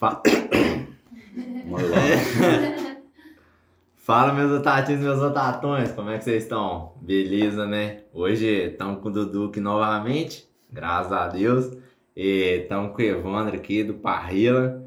Fa... Fala, meus otatinhos meus otatões, como é que vocês estão? Beleza, né? Hoje estamos com o Dudu aqui novamente, graças a Deus. E estamos com o Evandro aqui do Parrila.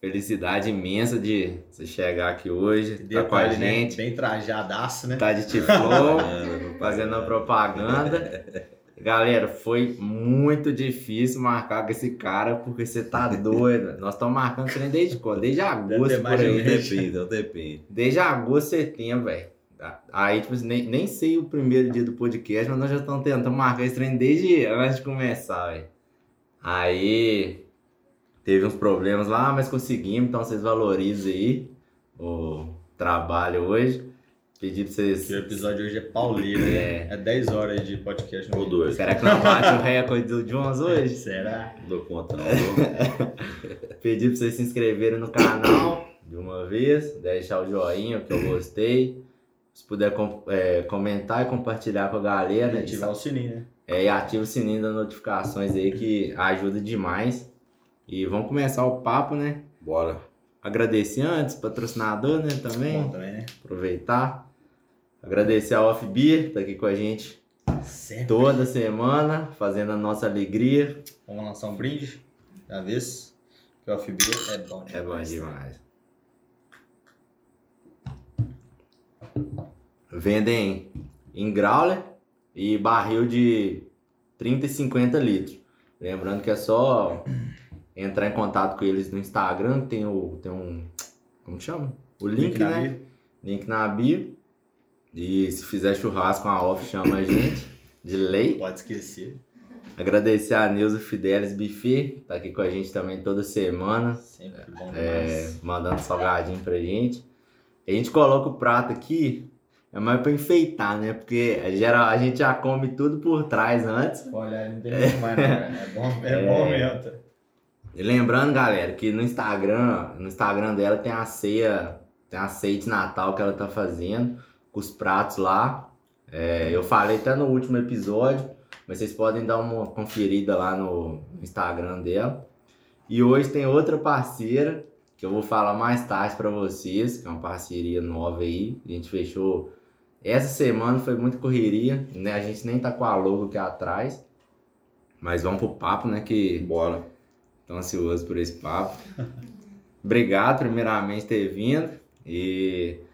Felicidade imensa de você chegar aqui hoje, tá com a né? gente. Bem trajadaço, né? Tá de Tiflow, fazendo a propaganda. Galera, foi muito difícil marcar com esse cara, porque você tá doido. Nós estamos marcando trem desde quando? Desde agosto, por aí. Depende, depende. Desde agosto, setembro, velho. Aí, tipo, assim, nem, nem sei o primeiro dia do podcast, mas nós já estamos tentando marcar esse trem desde antes de começar, velho. Aí, teve uns problemas lá, mas conseguimos, então vocês valorizem aí o trabalho hoje. Pedi pra vocês... Que o episódio hoje é pauleiro, né? É. É 10 horas de podcast Ou dois. Será que não bate o recorde do Jones hoje? Será? Não dou conta, não. Dou- Pedir pra vocês se inscreverem no canal de uma vez, deixar o joinha que eu gostei. Se puder com- é, comentar e compartilhar com a galera. E ativar o sininho, né? É, e ativa o sininho das notificações aí que ajuda demais. E vamos começar o papo, né? Bora. Agradecer antes, patrocinador, né? Também. Bom também, né? Aproveitar. Agradecer a Off Beer, tá aqui com a gente Sempre. toda semana, fazendo a nossa alegria. Vamos lançar um brinde da vez. Que o FB é bom, né? É bom demais. Vendem em growler e barril de 30 e 50 litros. Lembrando que é só entrar em contato com eles no Instagram, tem, o, tem um. Como chama? O link, na né? bio. Link na bio. E se fizer churrasco com a off, chama a gente. De lei. Pode esquecer. Agradecer a Neuza Fidelis Buffet, tá aqui com a gente também toda semana. Sempre bom É, mandando salgadinho pra gente. A gente coloca o prato aqui, é mais pra enfeitar, né? Porque geral, a gente já come tudo por trás antes. Olha, não tem muito mais, não, cara. É bom, é bom mesmo. E lembrando, galera, que no Instagram, no Instagram dela tem a ceia, tem a ceia de Natal que ela tá fazendo, com os pratos lá. É, eu falei até no último episódio, mas vocês podem dar uma conferida lá no Instagram dela. E hoje tem outra parceira que eu vou falar mais tarde pra vocês, que é uma parceria nova aí. A gente fechou essa semana, foi muito correria, né? A gente nem tá com a logo aqui atrás. Mas vamos pro papo, né? Que Bora. Tô ansioso por esse papo. Obrigado, primeiramente, por ter vindo. E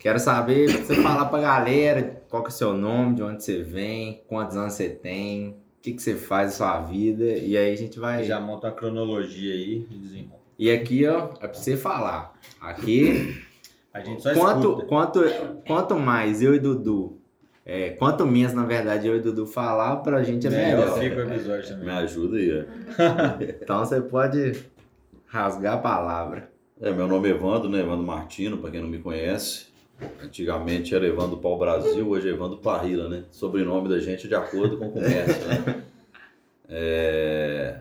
quero saber, você falar pra galera qual que é o seu nome, de onde você vem, quantos anos você tem, o que, que você faz na sua vida. E aí a gente vai. Já monta uma cronologia aí e desenrola. E aqui, ó, é pra você falar. Aqui, A gente só quanto, escuta. quanto, quanto mais eu e Dudu. é, quanto menos, na verdade, eu e Dudu falar, pra gente é Melhor melhor. fica o episódio também. Me ajuda aí. ó. Então você pode rasgar a palavra. É, meu nome é Evandro, né? Evandro Martino, para quem não me conhece. Antigamente era Evandro Pau Brasil, hoje é Evandro Parrila, né? Sobrenome da gente é de acordo com o comércio, né? É...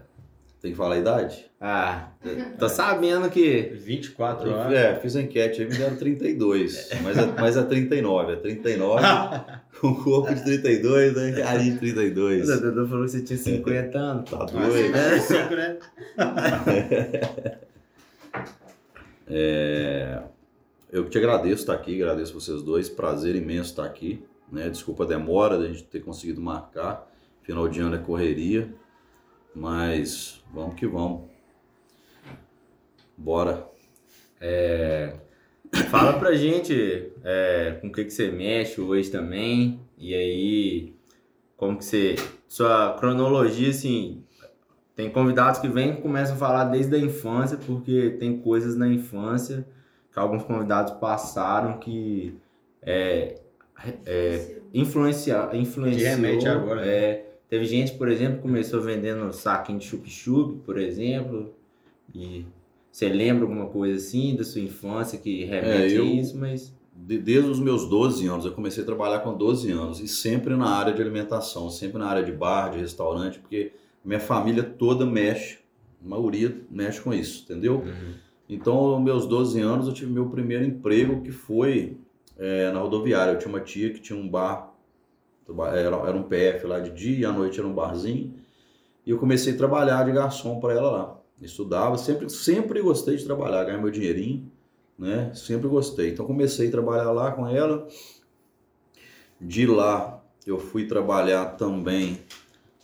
Tem que falar a idade? Ah, tô sabendo que 24 anos. É, fiz a enquete aí, me deram 32, mas é, mas é 39, é 39 com corpo de 32, né? Carinha de 32. O Dudu falou que você tinha 50 anos. Tá doido? é cinco, né? É, eu te agradeço estar aqui, agradeço vocês dois, prazer imenso estar aqui. Né? Desculpa a demora da gente ter conseguido marcar, final de ano é correria, mas vamos que vamos. Bora. Fala pra gente é, com o que, que você mexe hoje também. E aí, como que você. Sua cronologia, assim. Tem convidados que vêm e começam a falar desde a infância, porque tem coisas na infância que alguns convidados passaram que é, é, influencia, influenciou. Que remete agora, né? é, teve gente, por exemplo, que começou vendendo saquinho de chup-chup, por exemplo. E você lembra alguma coisa assim da sua infância que remete É, eu- a isso, mas. De- Desde os meus 12 anos, eu comecei a trabalhar com 12 anos e sempre na área de alimentação, sempre na área de bar, de restaurante, porque minha família toda mexe, a maioria mexe com isso, entendeu? Então, aos meus 12 anos, eu tive meu primeiro emprego que foi é, na rodoviária. Eu tinha uma tia que tinha um bar, era, era um PF lá de dia e à noite era um barzinho. E eu comecei a trabalhar de garçom para ela lá. estudava, sempre, sempre gostei de trabalhar, ganhar meu dinheirinho, né? Sempre gostei. Então comecei a trabalhar lá com ela. De lá eu fui trabalhar também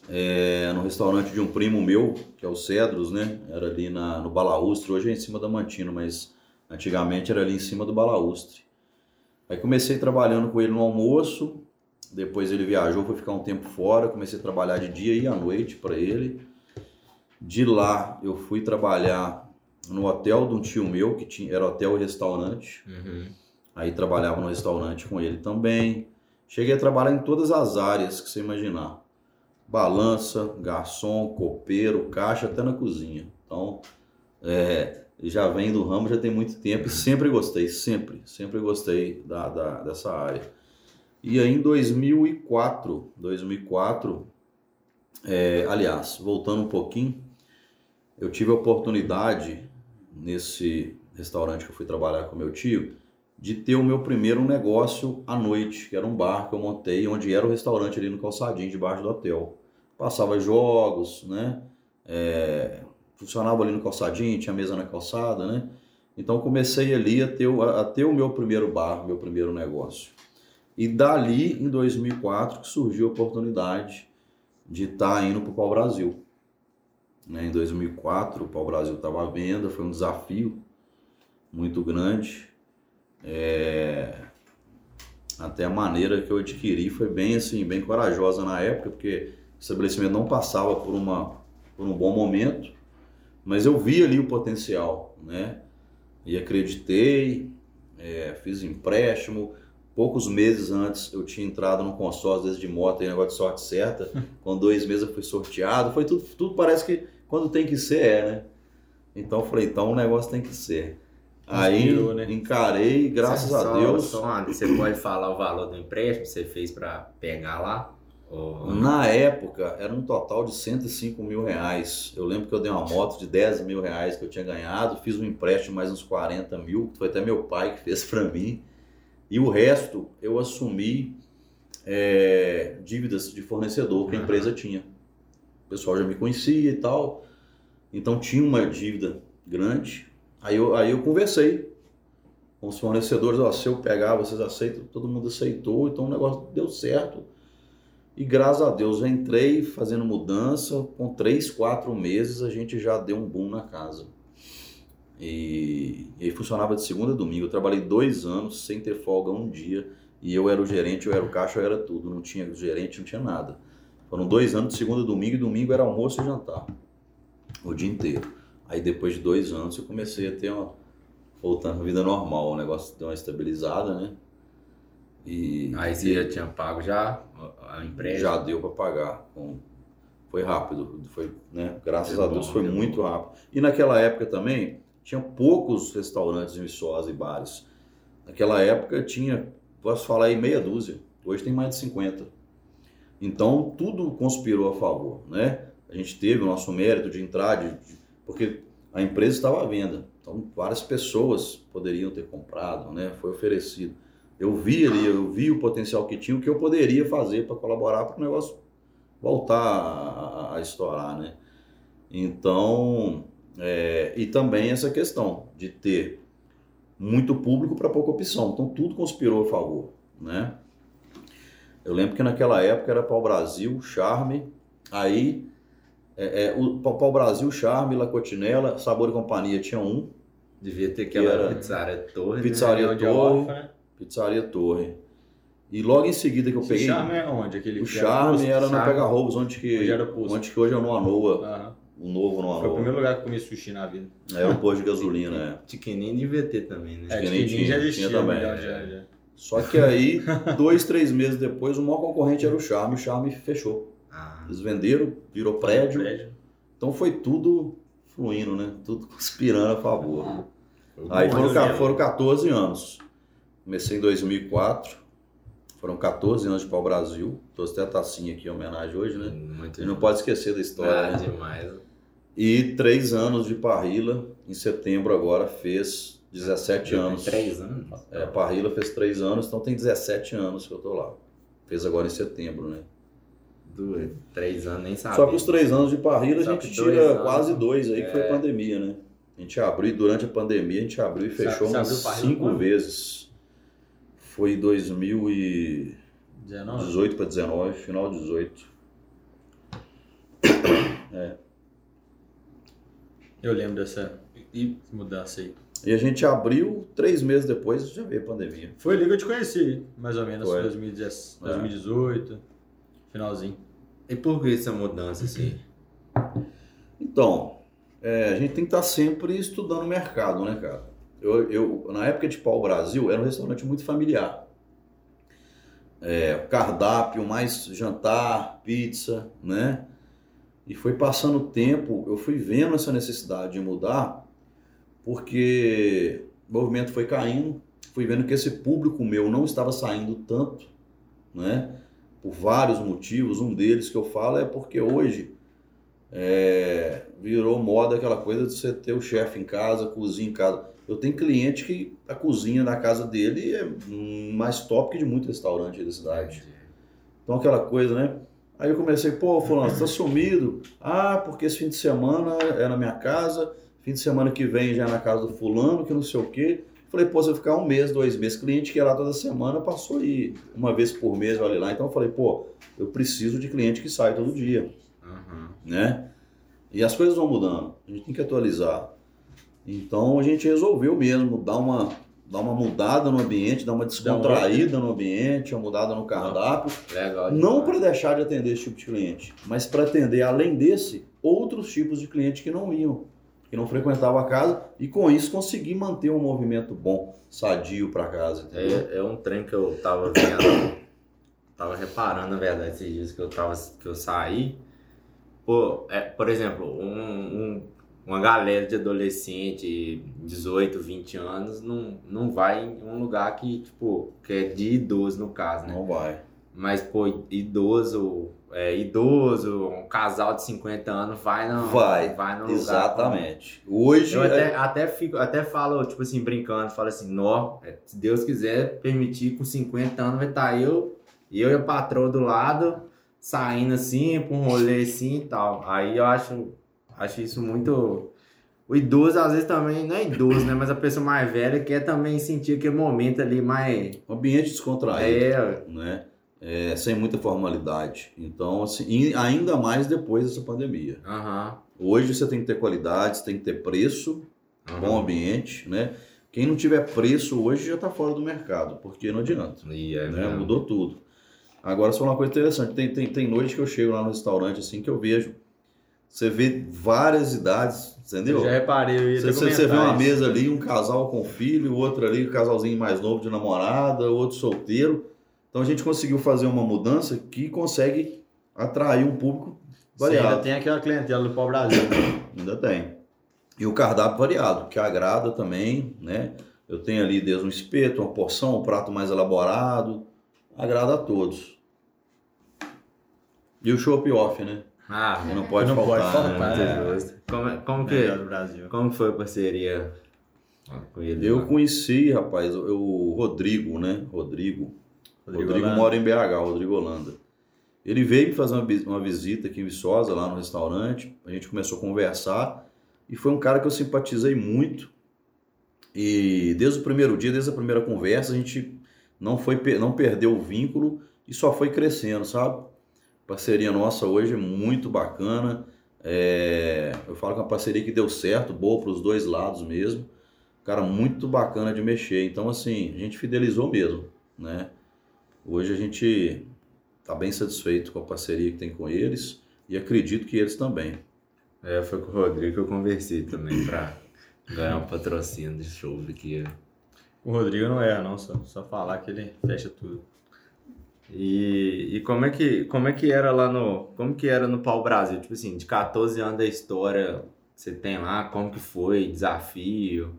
é, no restaurante de um primo meu, que é o Cedros, né? Era ali na, no Balaustre, hoje é em cima da Mantino, mas antigamente era ali em cima do Balaustre. Aí comecei trabalhando com ele no almoço, depois ele viajou, foi ficar um tempo fora, comecei a trabalhar de dia e à noite para ele. De lá eu fui trabalhar no hotel de um tio meu, que tinha, era hotel e restaurante. Uhum. Aí trabalhava no restaurante com ele também. Cheguei a trabalhar em todas as áreas que você imaginar. Balança, garçom, copeiro, caixa, até na cozinha. Então, é, já vem do ramo, já tem muito tempo e sempre gostei, sempre, sempre gostei da, da, dessa área. E aí em 2004, 2004, é, aliás, voltando um pouquinho, eu tive a oportunidade nesse restaurante que eu fui trabalhar com meu tio, de ter o meu primeiro negócio à noite, que era um bar que eu montei, onde era o restaurante ali no calçadinho, debaixo do hotel. Passava jogos, né? É, funcionava ali no calçadinho, tinha mesa na calçada, né? Então comecei ali a ter, a ter o meu primeiro bar, meu primeiro negócio. E dali, em 2004, que surgiu a oportunidade de estar tá indo para o Pau Brasil. Né? Em 2004, o Pau Brasil estava à venda, foi um desafio muito grande. É... Até a maneira que eu adquiri foi bem assim, bem corajosa na época, porque o estabelecimento não passava por, uma, por um bom momento, mas eu vi ali o potencial, né? E acreditei, é, fiz empréstimo. Poucos meses antes eu tinha entrado no consórcio de moto, aí, negócio de sorte certa. Com dois meses eu fui sorteado. Foi tudo, tudo parece que quando tem que ser é, né? Então eu falei, então o negócio tem que ser. Aí né? encarei, graças só, a Deus. Só, você pode falar o valor do empréstimo que você fez para pegar lá? Ou... Na época era um total de 105 mil reais. Eu lembro que eu dei uma moto de 10 mil reais que eu tinha ganhado, fiz um empréstimo mais uns 40 mil, que foi até meu pai que fez para mim. E o resto eu assumi é, dívidas de fornecedor que a empresa tinha. O pessoal já me conhecia e tal, então tinha uma dívida grande Aí eu, aí eu conversei com os fornecedores, ó, se eu pegar, vocês aceitam? Todo mundo aceitou, então o negócio deu certo. E graças a Deus eu entrei fazendo mudança, com três, quatro meses a gente já deu um boom na casa. E, e funcionava de segunda a domingo. Eu trabalhei dois anos sem ter folga um dia. E eu era o gerente, eu era o caixa, eu era tudo. Não tinha gerente, não tinha nada. Foram dois anos de segunda a domingo e domingo era almoço e jantar. O dia inteiro. Aí depois de dois anos eu comecei a ter uma. voltando à vida normal, o negócio deu uma estabilizada, né? E. Aí você já tinha pago já a empresa? Já deu para pagar. Foi rápido, foi, né? Graças a Deus bom, foi muito bom. rápido. E naquela época também tinha poucos restaurantes em Viçosa e bares. Naquela época tinha, posso falar aí, meia dúzia. Hoje tem mais de 50. Então tudo conspirou a favor, né? A gente teve o nosso mérito de entrar, de, de porque a empresa estava à venda. Então, várias pessoas poderiam ter comprado, né? Foi oferecido. Eu vi ali, eu vi o potencial que tinha, o que eu poderia fazer para colaborar para o negócio voltar a, a, estourar, né? Então, é, e também essa questão de ter muito público para pouca opção. Então, tudo conspirou a favor, né? Eu lembro que naquela época era para o Brasil, Charme, aí é, é, o Pau Brasil, Charme, La Cotinella, Sabor e Companhia tinha um. Devia ter aquela era Pizzaria Torre. Pizzaria né? Torre. né? Pizzaria Torre. E logo em seguida que eu Esse peguei. O Charme é onde? Aquele o Charme era, no Pega Roubos, onde que, onde, era onde que hoje é no Anoa. Uhum. O novo no Anoa. Foi o primeiro lugar que eu comi sushi na vida. É o posto de gasolina, é. Tiquenim devia ter também, né? É, Tiquenim já existia tinha também. Já, já, já. Só que aí, dois, três meses depois, o maior concorrente era o Charme, o Charme fechou. Ah. Eles venderam, virou prédio. prédio. Então foi tudo fluindo, né? Tudo conspirando a favor. Aí foram, foram 14 anos. Comecei em 2004. Foram 14 anos de pau Brasil. Trouxe até a tacinha aqui em homenagem hoje, né? Muito e não pode esquecer da história. Ah, né? demais. E três anos de Parrila. Em setembro agora fez 17 eu anos. Três anos? É, Parrila fez três anos, então tem 17 anos que eu tô lá. Fez agora em setembro, né? Doido. Três anos nem sabia. Só que os três anos de parrilla a gente dois tira anos. quase dois aí, que foi É. pandemia, né? A gente abriu, e durante a pandemia, a gente abriu e Você- fechou você umas parrilla cinco vezes. Foi em 2018 19? para 19, final de 18. Eu lembro dessa e mudança aí. E a gente abriu, três meses depois já veio a pandemia. Foi ali que eu te conheci, mais ou menos, Foi. 2010, É. 2018, finalzinho. E por que essa mudança, assim? Então, é, a gente tem que estar sempre estudando o mercado, né, cara? Eu, eu, na época de Pau Brasil, era um restaurante muito familiar. É, cardápio, mais jantar, pizza, né? E foi passando o tempo, eu fui vendo essa necessidade de mudar, porque o movimento foi caindo, fui vendo que esse público meu não estava saindo tanto, né? Por vários motivos. Um deles que eu falo é porque hoje é, virou moda aquela coisa de você ter o chefe em casa, cozinha em casa. Eu tenho cliente que a cozinha da casa dele é mais top que de muito restaurante da cidade. Então aquela coisa, né? Aí eu comecei, pô, fulano, você tá sumido? Ah, porque esse fim de semana é na minha casa, fim de semana que vem já é na casa do fulano, que não sei o quê. Falei, pô, se eu ficar um mês, dois meses, cliente que ia lá toda semana, passou aí uma vez por mês, olha lá. Então eu falei, pô, eu preciso de cliente que sai todo dia Aham. né? E as coisas vão mudando, a gente tem que atualizar. Então a gente resolveu mesmo dar uma, dar uma mudada no ambiente, dar uma descontraída no ambiente, uma mudada no cardápio, Legal. não para deixar de atender esse tipo de cliente, mas para atender, além desse, outros tipos de clientes que não iam, que não frequentavam a casa e com isso conseguir manter um movimento bom, sadio para casa. É, é um trem que eu tava vendo, tava reparando, na verdade, esses dias que eu, tava, que eu saí. Pô, é, por exemplo, um, um- uma galera de adolescente, 18, 20 anos, não, não vai em um lugar que, tipo, que é de idoso, no caso, né? Não vai. Mas, pô, idoso, é, idoso, um casal de 50 anos vai no, Vai, vai no lugar. Exatamente. Hoje Eu é- até, até, fico, até falo, tipo assim, brincando, falo assim, nó, é, se Deus quiser permitir, com 50 anos vai estar eu, e eu e a patroa do lado, saindo assim, pra um rolê assim e tal. Aí eu acho, acho isso muito. O idoso, às vezes, também, não é idoso, né? Mas a pessoa mais velha quer também sentir aquele momento ali mais. um ambiente descontraído. É, né? É, sem muita formalidade. Então, assim, ainda mais depois dessa pandemia. aham. Hoje você tem que ter qualidade, você tem que ter preço, aham. bom ambiente, né? Quem não tiver preço hoje já está fora do mercado, porque não adianta, E é né? mesmo. Mudou tudo. Agora, só uma coisa interessante, tem, tem, tem noite que eu chego lá no restaurante, assim, que eu vejo, você vê várias idades, entendeu? Eu já reparei, eu ia Você, você- você vê uma mesa ali, um casal com filho, outro ali, um casalzinho mais novo de namorada, outro solteiro. Então a gente conseguiu fazer uma mudança que consegue atrair um público Você ainda variado. tem aquela clientela do Pau Brasil. Ainda tem. E o cardápio variado, que agrada também, né? Eu tenho ali desde um espeto, uma porção, um prato mais elaborado. Agrada a todos. E o chopp off, né? Ah, não pode Não pode faltar, faltar. né? muito justo. Como, como que. Melhor do Brasil. Como foi a parceria com ele? Eu lá? conheci, rapaz, o- o Rodrigo, né? Rodrigo. Rodrigo, Holanda. mora em BH, Rodrigo Holanda. Ele veio me fazer uma, vi- uma visita aqui em Viçosa, lá no restaurante. A gente começou a conversar e foi um cara que eu simpatizei muito. E desde o primeiro dia, desde a primeira conversa, a gente não foi não perdeu o vínculo e só foi crescendo, sabe? Parceria nossa hoje é muito bacana. É, eu falo que é uma parceria que deu certo, boa para os dois lados mesmo. Cara muito bacana de mexer. Então, assim, a gente fidelizou mesmo, né? Hoje a gente tá bem satisfeito com a parceria que tem com eles e acredito que eles também. É, foi com o Rodrigo que eu conversei também pra ganhar um patrocínio de show aqui. O Rodrigo não erra, não. Só, só falar que ele fecha tudo. E, e como é que como é que era lá no como que era no Pau Brasil? Tipo assim, de 14 anos da história que você tem lá, como que foi, desafio,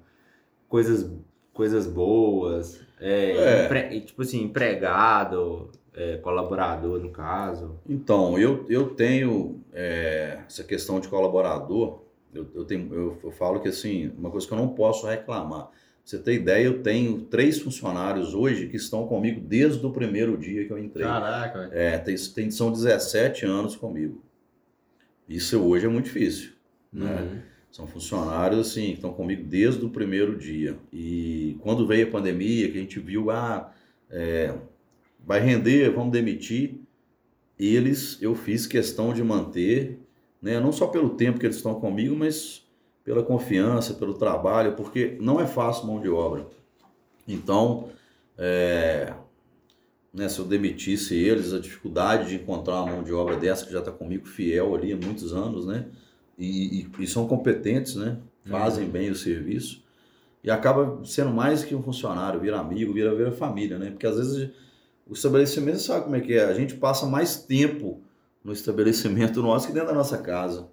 coisas coisas boas, é, É. empre- e, tipo assim, empregado, é, colaborador no caso. Então, eu, eu tenho é, essa questão de colaborador, eu, eu, tenho, eu, eu falo que assim, uma coisa que eu não posso reclamar. você ter ideia, eu tenho três funcionários hoje que estão comigo desde o primeiro dia que eu entrei. Caraca. É, tem, tem, são 17 anos comigo. Isso hoje é muito difícil. Né? São funcionários assim, que estão comigo desde o primeiro dia. E quando veio a pandemia, que a gente viu, ah, é, vai render, vamos demitir, eles eu fiz questão de manter, né, não só pelo tempo que eles estão comigo, mas pela confiança, pelo trabalho, porque não é fácil mão de obra. Então, é, né, se eu demitisse eles, a dificuldade de encontrar uma mão de obra dessa que já está comigo fiel ali há muitos anos, né? E, e, e são competentes, né? Fazem bem o serviço e acaba sendo mais que um funcionário, vira amigo, vira, vira família, né? Porque às vezes o estabelecimento sabe como é que é, a gente passa mais tempo no estabelecimento nosso que dentro da nossa casa,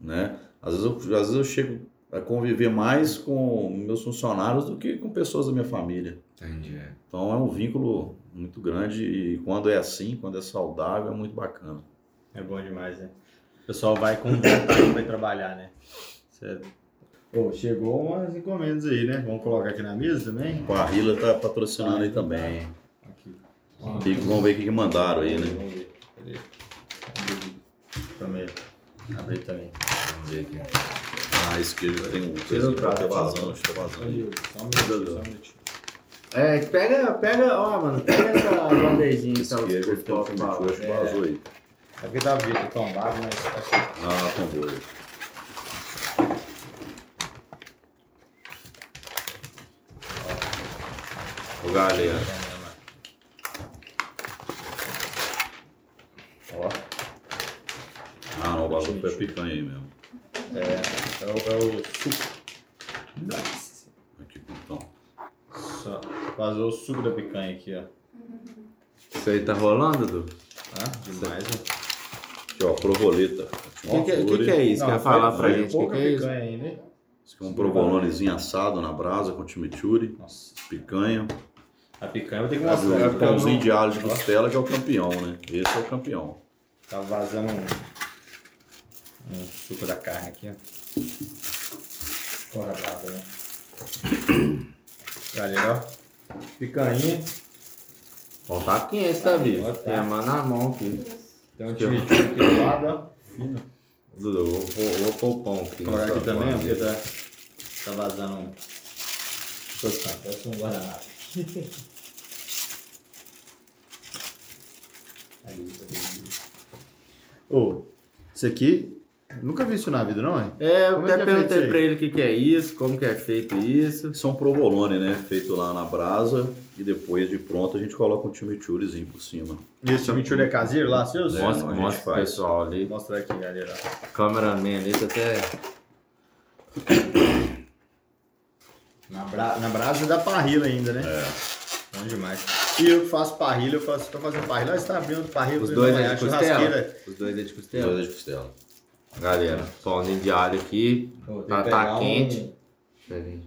né? Às vezes eu, às vezes eu chego a conviver mais com meus funcionários do que com pessoas da minha família. Entendi. Então é um vínculo muito grande e quando é assim, quando é saudável, é muito bacana. É bom demais, né? O pessoal vai com vontade vai trabalhar, né? Certo. Pô, chegou umas encomendas aí, né? Vamos colocar aqui na mesa também? O Barrila tá patrocinando aí também. Aqui. E vamos ver o que que mandaram aí, né? Vamos ver. Cadê? Também. Abrir também. Vamos ver aqui. Ah, esse queijo tem um Tira o prato, tá o vazando, tá vazando. Só um minutinho. É, pega, pega, ó, mano, pega essa bandejinha que Esse tá filme falam. acho que vazou aí. É porque tá vindo tombado, mas tá. Ah, tombou aí. Ô, galera. Ó, Ah, não, o bagulho picanha aí mesmo. é, é, o, é o suco. Aqui, então. Só vazou o suco da picanha aqui, ó. Isso aí tá rolando, Dudu? Ah, demais, né? Aqui, ó, provoleta. O que, que, que, que é isso? Quer falar pra foi gente o que, que é isso? picanha ainda, hein? Esse aqui é um provolonezinho assado na brasa com chimichurri, Nossa, picanha. a picanha eu vou ter que E mostrar. o porque eu pãozinho não- de alho de costela que é o campeão, né? Esse é o campeão. Tá vazando um, um suco da carne aqui, ó. Fora brava, né? Galera, ó. Picanha. Ó, tá quente, tá? Ó, tá. Tem a mão na mão aqui. Tem um do lado, ó. Fino. Dudu, vou, vou, vou pôr o pão aqui. Vou colocar aqui também, ó, porque tá, tá vazando um. Tostão, parece um tá bem. Ô, isso aqui, nunca vi isso na vida, não, hein? É, eu Como é até é perguntei pra ele o que, que é isso, como que é feito isso. Isso é um provolone, né? Feito lá na brasa e depois de pronto a gente coloca um chimichurrizinho por cima. E esse chimichurri é caseiro lá, seus? É, Mostra, não, mostra pro pessoal ali. Vou mostrar aqui, galera. Cameraman ali, tá até. Na, bra... na brasa da parrilha ainda, né? É. Bom demais. E eu faço parrilha, eu faço, tô fazendo parrilha. Você tá abrindo parrilha, Os dois é "Ah, de costela? churrasqueira. Os dois é de Dois costela. de costela. Galera, pãozinho de alho aqui. Ter Tá, tá um- quente. Peraí,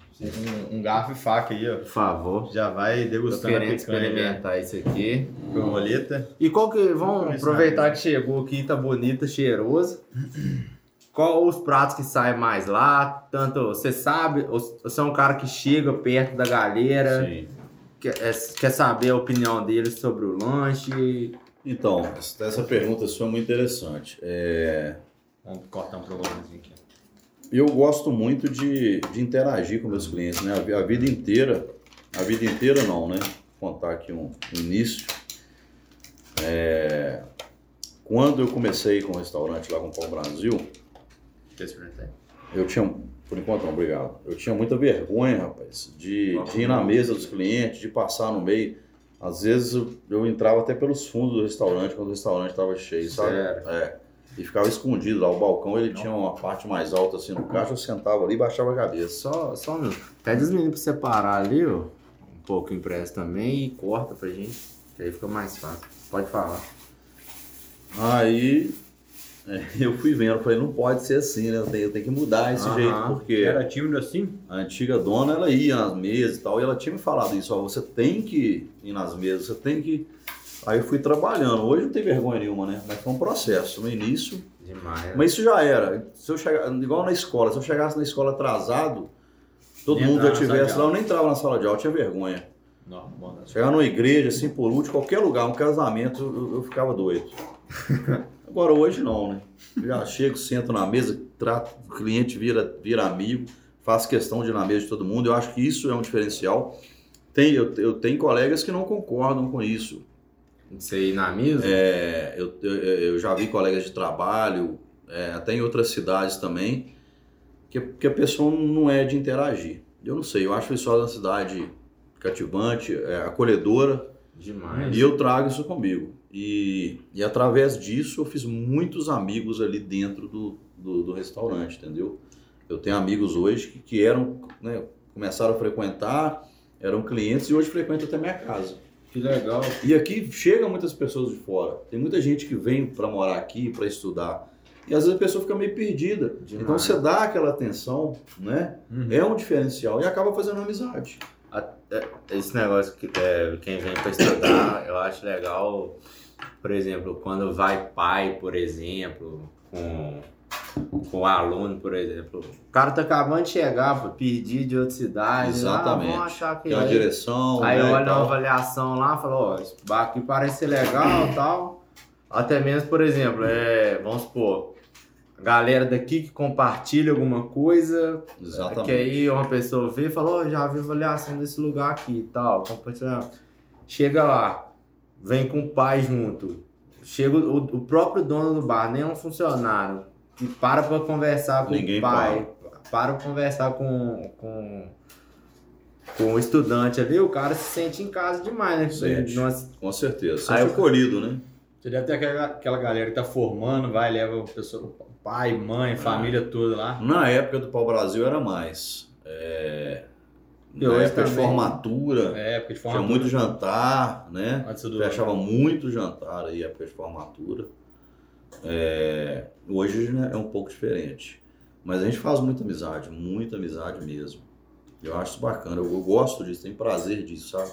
Um, um garfo e faca aí, ó. Por favor. Já vai Tô degustando a picanha. né? experimentar isso aqui. Borboleta. E qual que. Vamos aproveitar que chegou aqui, tá bonito, cheiroso. Qual os pratos que saem mais lá? Tanto, você sabe, você é um cara que chega perto da galera, Sim. quer, é, quer saber a opinião deles sobre o lanche. Então, essa essa pergunta sua é muito interessante. É, Vamos cortar um probleminha aqui. Eu gosto muito de, de interagir com meus clientes, né? A, a vida inteira, a vida inteira não, né? Vou contar aqui um, um início. É, quando eu comecei com o restaurante lá com o Pão Brasil, eu tinha, por enquanto não, obrigado. Eu tinha muita vergonha, rapaz, de, de ir na mesa dos clientes, de passar no meio. Às vezes eu, eu entrava até pelos fundos do restaurante, quando o restaurante estava cheio, sabe? Sério? É. E ficava escondido lá. O balcão ele tinha uma parte mais alta assim no caixa, eu sentava ali e baixava a cabeça. Só, só um minuto. Pede os meninos pra separar ali, ó. Um pouco impresso também e corta pra gente. Que aí fica mais fácil. Pode falar. Aí é, eu fui vendo, falei, não pode ser assim, né? Eu tenho, eu tenho que mudar esse Aham. jeito, porque Era tímido assim? a antiga dona, ela ia nas mesas e tal, e ela tinha me falado isso, ó, você tem que ir nas mesas, você tem que... Aí eu fui trabalhando, hoje não tem vergonha nenhuma, né? Mas foi um processo, no início... Demais. Mas isso já era, se eu chegar, igual na escola, se eu chegasse na escola atrasado, todo Nem mundo já tivesse lá, eu nem entrava na sala de aula, tinha vergonha. Não, bom, não. Chegar numa igreja, assim, por último, qualquer lugar, um casamento, eu, eu ficava doido. Agora hoje não, né? Já chego, sento na mesa, trato, o cliente vira, vira amigo, faço questão de ir na mesa de todo mundo. Eu acho que isso é um diferencial. Tem, eu, eu tenho colegas que não concordam com isso. Você ir na mesa? É, eu, eu, eu já vi colegas de trabalho, é, até em outras cidades também, que, que a pessoa não é de interagir. Eu não sei, eu acho isso uma cidade cativante, é, acolhedora, Demais. e eu trago isso comigo. E, e através disso eu fiz muitos amigos ali dentro do, do, do restaurante, entendeu? Eu tenho amigos hoje que, que eram, né, começaram a frequentar, eram clientes e hoje frequentam até minha casa. Que legal. E aqui chegam muitas pessoas de fora. Tem muita gente que vem para morar aqui, para estudar. E às vezes a pessoa fica meio perdida. Demais. Então você dá aquela atenção, né? Uhum. É um diferencial e acaba fazendo amizade. Esse negócio que é, quem vem para estudar, eu acho legal, por exemplo, quando vai pai, por exemplo, com com aluno, por exemplo. O cara tá acabando de chegar, pô, perdi de outra cidade. Exatamente. Ah, vamos achar que Tem uma aí, direção. aí né, olha a avaliação lá, falou, ó, esse bar aqui parece ser legal e tal. Até mesmo, por exemplo, é, vamos supor, a galera daqui que compartilha alguma coisa, Exatamente. que aí uma pessoa vê e fala, ó, já vi avaliação desse lugar aqui e tal, compartilha. Chega lá, vem com o pai junto. Chega o, o próprio dono do bar, nem é um funcionário, que para pra conversar com Ninguém o pai, para pra conversar com, com, com o estudante ali, o cara se sente em casa demais, né? Sente. Nós- Com certeza. Aí Sente eu- acolhido, né? Você deve ter aquela, aquela galera que tá formando, vai, leva o pessoal, pai, mãe, família toda lá. Na época do Pau Brasil era mais. É... E Na época de formatura, É, época de tinha formatura. muito jantar, né? Fechava muito jantar aí, época de formatura. É, Hoje né, é um pouco diferente. Mas a gente faz muita amizade, muita amizade mesmo. Eu acho isso bacana, eu, eu gosto disso, tenho prazer disso, sabe?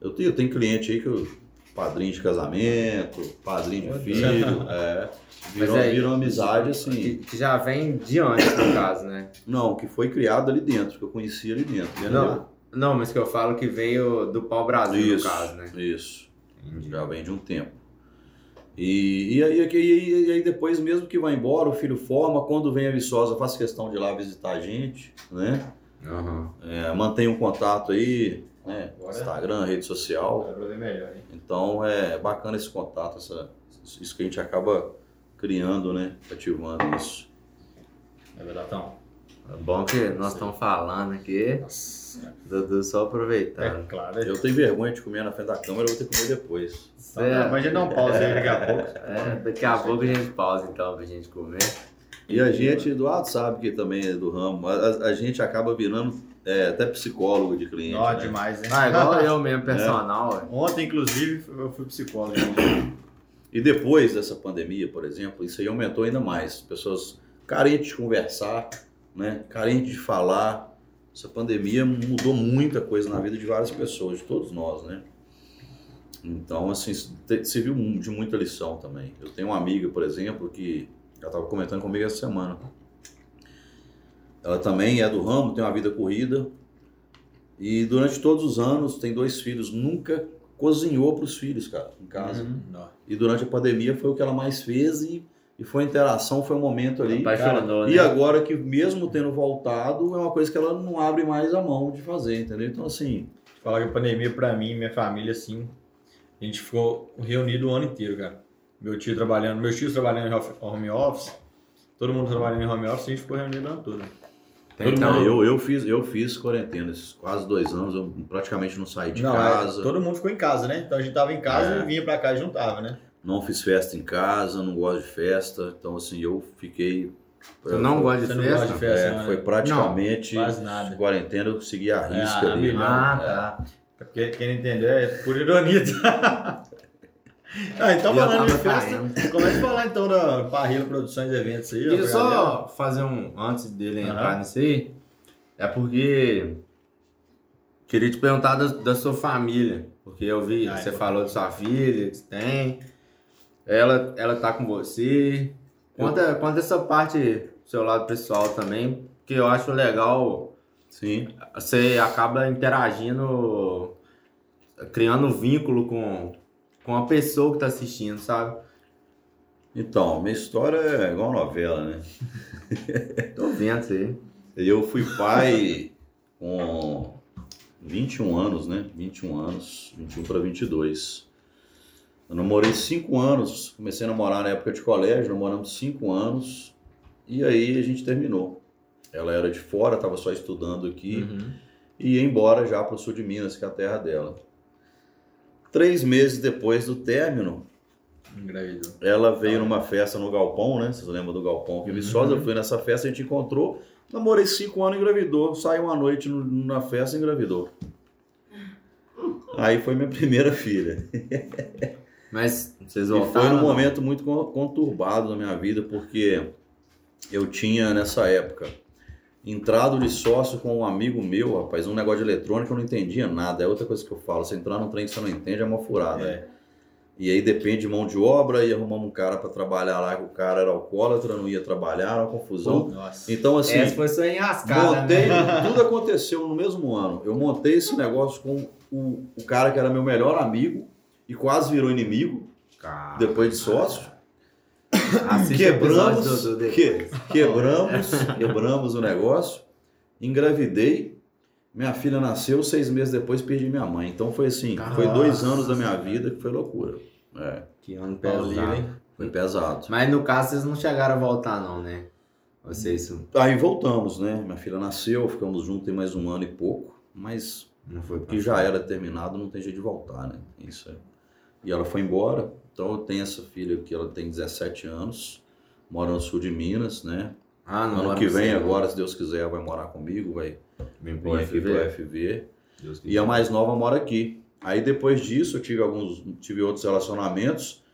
Eu tenho, eu tenho cliente aí que eu, padrinho de casamento, padrinho de filho, é, virou, Mas aí- virou amizade assim. que, que já vem de antes, no caso, né? Não, que foi criado ali dentro, que eu conheci ali dentro. entendeu? Não, não, mas que eu falo que veio do pau Brasil, Isso, no caso, né? isso. Entendi. Já vem de um tempo. E, e, aí, e, aí- e aí depois, mesmo que vai embora, o filho forma, quando vem a Viçosa, faz questão de ir lá visitar a gente, né? Aham. É, mantém um contato aí, né? Agora- Instagram, rede social. Ver melhor, hein? Então é bacana esse contato, essa, isso que a gente acaba criando, né? Ativando isso. É verdade, então. É bom que nós estamos falando aqui, Nossa. Dudu só É aproveitando. claro. É. Eu tenho vergonha de comer na frente da câmera, eu vou ter que comer depois. Tá, mas a gente dá um pause aí daqui a pouco. É, daqui a pouco a gente pausa então pra gente comer. E a gente, Eduardo sabe que também é do ramo, a, a- gente acaba virando é, até psicólogo de cliente. Ó, né? demais, hein? Ah, igual eu mesmo, personal. ué. Ontem, inclusive, eu fui psicólogo. E depois dessa pandemia, por exemplo, isso aí aumentou ainda mais. Pessoas carentes de conversar, né? carentes de falar. Essa pandemia mudou muita coisa na vida de várias pessoas, de todos nós, né? Então, assim, serviu de muita lição também. Eu tenho uma amiga, por exemplo, que já estava comentando comigo essa semana. Ela também é do ramo, tem uma vida corrida. E durante todos os anos tem dois filhos, nunca cozinhou para os filhos, cara, em casa. Uhum. E durante a pandemia foi o que ela mais fez e, e foi a interação, foi um momento ali. Apaixonou, né? E agora que mesmo tendo voltado, é uma coisa que ela não abre mais a mão de fazer, entendeu? Então assim, Falar que a pandemia, pra mim e minha família, assim, a gente ficou reunido o ano inteiro, cara. Meu tio trabalhando, meus tios trabalhando em home office, todo mundo trabalhando em home office, a gente ficou reunido o ano todo. Então, eu, eu fiz eu fiz quarentena esses quase dois anos, eu praticamente não saí de Não, casa, é, todo mundo ficou em casa, né? Então a gente tava em casa É. e vinha pra cá e juntava, né? Não fiz festa em casa, não gosto de festa, então assim, eu fiquei. você não gosta de não festa? gosta de festa, É, né? foi praticamente quase nada. quarentena, eu segui a É, risca a ali. milhão. Ah, É. tá. Porque quem não entendeu é por ironia. ah, então eu falando de festa, começa a falar então da Parrila Produções e Eventos aí. Queria só fazer um. Antes dele entrar nisso aí, é porque. Queria te perguntar da, da sua família. Porque eu vi, Ah, você é. falou de sua filha, que você tem. Ela, ela tá com você. Conta, conta essa parte do seu lado pessoal também, que eu acho legal Sim. você acaba interagindo, criando um vínculo com, com a pessoa que tá assistindo, sabe? Então, minha história é igual novela, né? Tô vendo isso aí. Eu fui pai com 21 anos, né? 21 anos, 21 para 22. Eu namorei 5 anos, comecei a namorar na época de colégio, namoramos 5 anos, e aí a gente terminou. Ela era de fora, estava só estudando aqui, Uhum. e ia embora já para o sul de Minas, que é a terra dela. Três meses depois do término, Engravidou. ela veio numa festa no Galpão, né? Vocês lembram do Galpão aqui em Viçosa? Eu fui nessa festa, a gente encontrou, namorei cinco anos e engravidou. Saiu uma noite no- na festa e engravidou. Aí foi minha primeira filha. Mas vocês E voltaram? foi num não? momento muito con- conturbado na minha vida, porque eu tinha nessa época entrado de sócio com um amigo meu, rapaz, um negócio de eletrônica, eu não entendia nada. É outra coisa que eu falo, você entrar num trem que você não entende é uma furada. É. E aí depende de mão de obra, e arrumamos um cara para trabalhar lá, que o cara era alcoólatra, não ia trabalhar, era uma confusão. Nossa. Então, assim, Essa foi enrascada, montei, né? tudo aconteceu no mesmo ano. Eu montei esse negócio com o, o cara que era meu melhor amigo e quase virou inimigo, Cara, depois de sócio. assiste o Quebramos, do- do- que- quebramos, quebramos o negócio, engravidei, minha filha nasceu, seis meses depois perdi minha mãe. Então foi assim, foi dois anos da minha vida que foi loucura. É, Que ano pesado. hein? foi pesado. Mas no caso vocês não chegaram a voltar não, né? Vocês Aí voltamos, né? Minha filha nasceu, ficamos juntos tem mais um ano e pouco, mas não foi que já era terminado, não tem jeito de voltar, né? Isso é. E ela foi embora, então eu tenho essa filha que ela tem 17 anos, mora no sul de Minas, né? Ah, não. ano que vem agora, se Deus quiser, vai morar comigo, vai vir pro aqui FV. pro FV. E a mais nova mora aqui. Aí depois disso eu tive alguns, tive outros relacionamentos.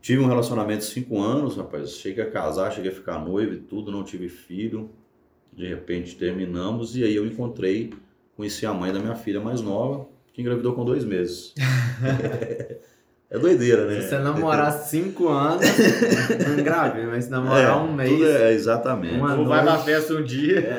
Tive um relacionamento de cinco anos, rapaz. Cheguei a casar, cheguei a ficar noivo e tudo, não tive filho. De repente terminamos e aí eu encontrei, conheci a mãe da minha filha mais nova, que engravidou com dois meses. é doideira, né? Se você namorar cinco anos, não grave, mas se namorar É, um mês. tudo é, exatamente. Uma Ou vai na festa um dia.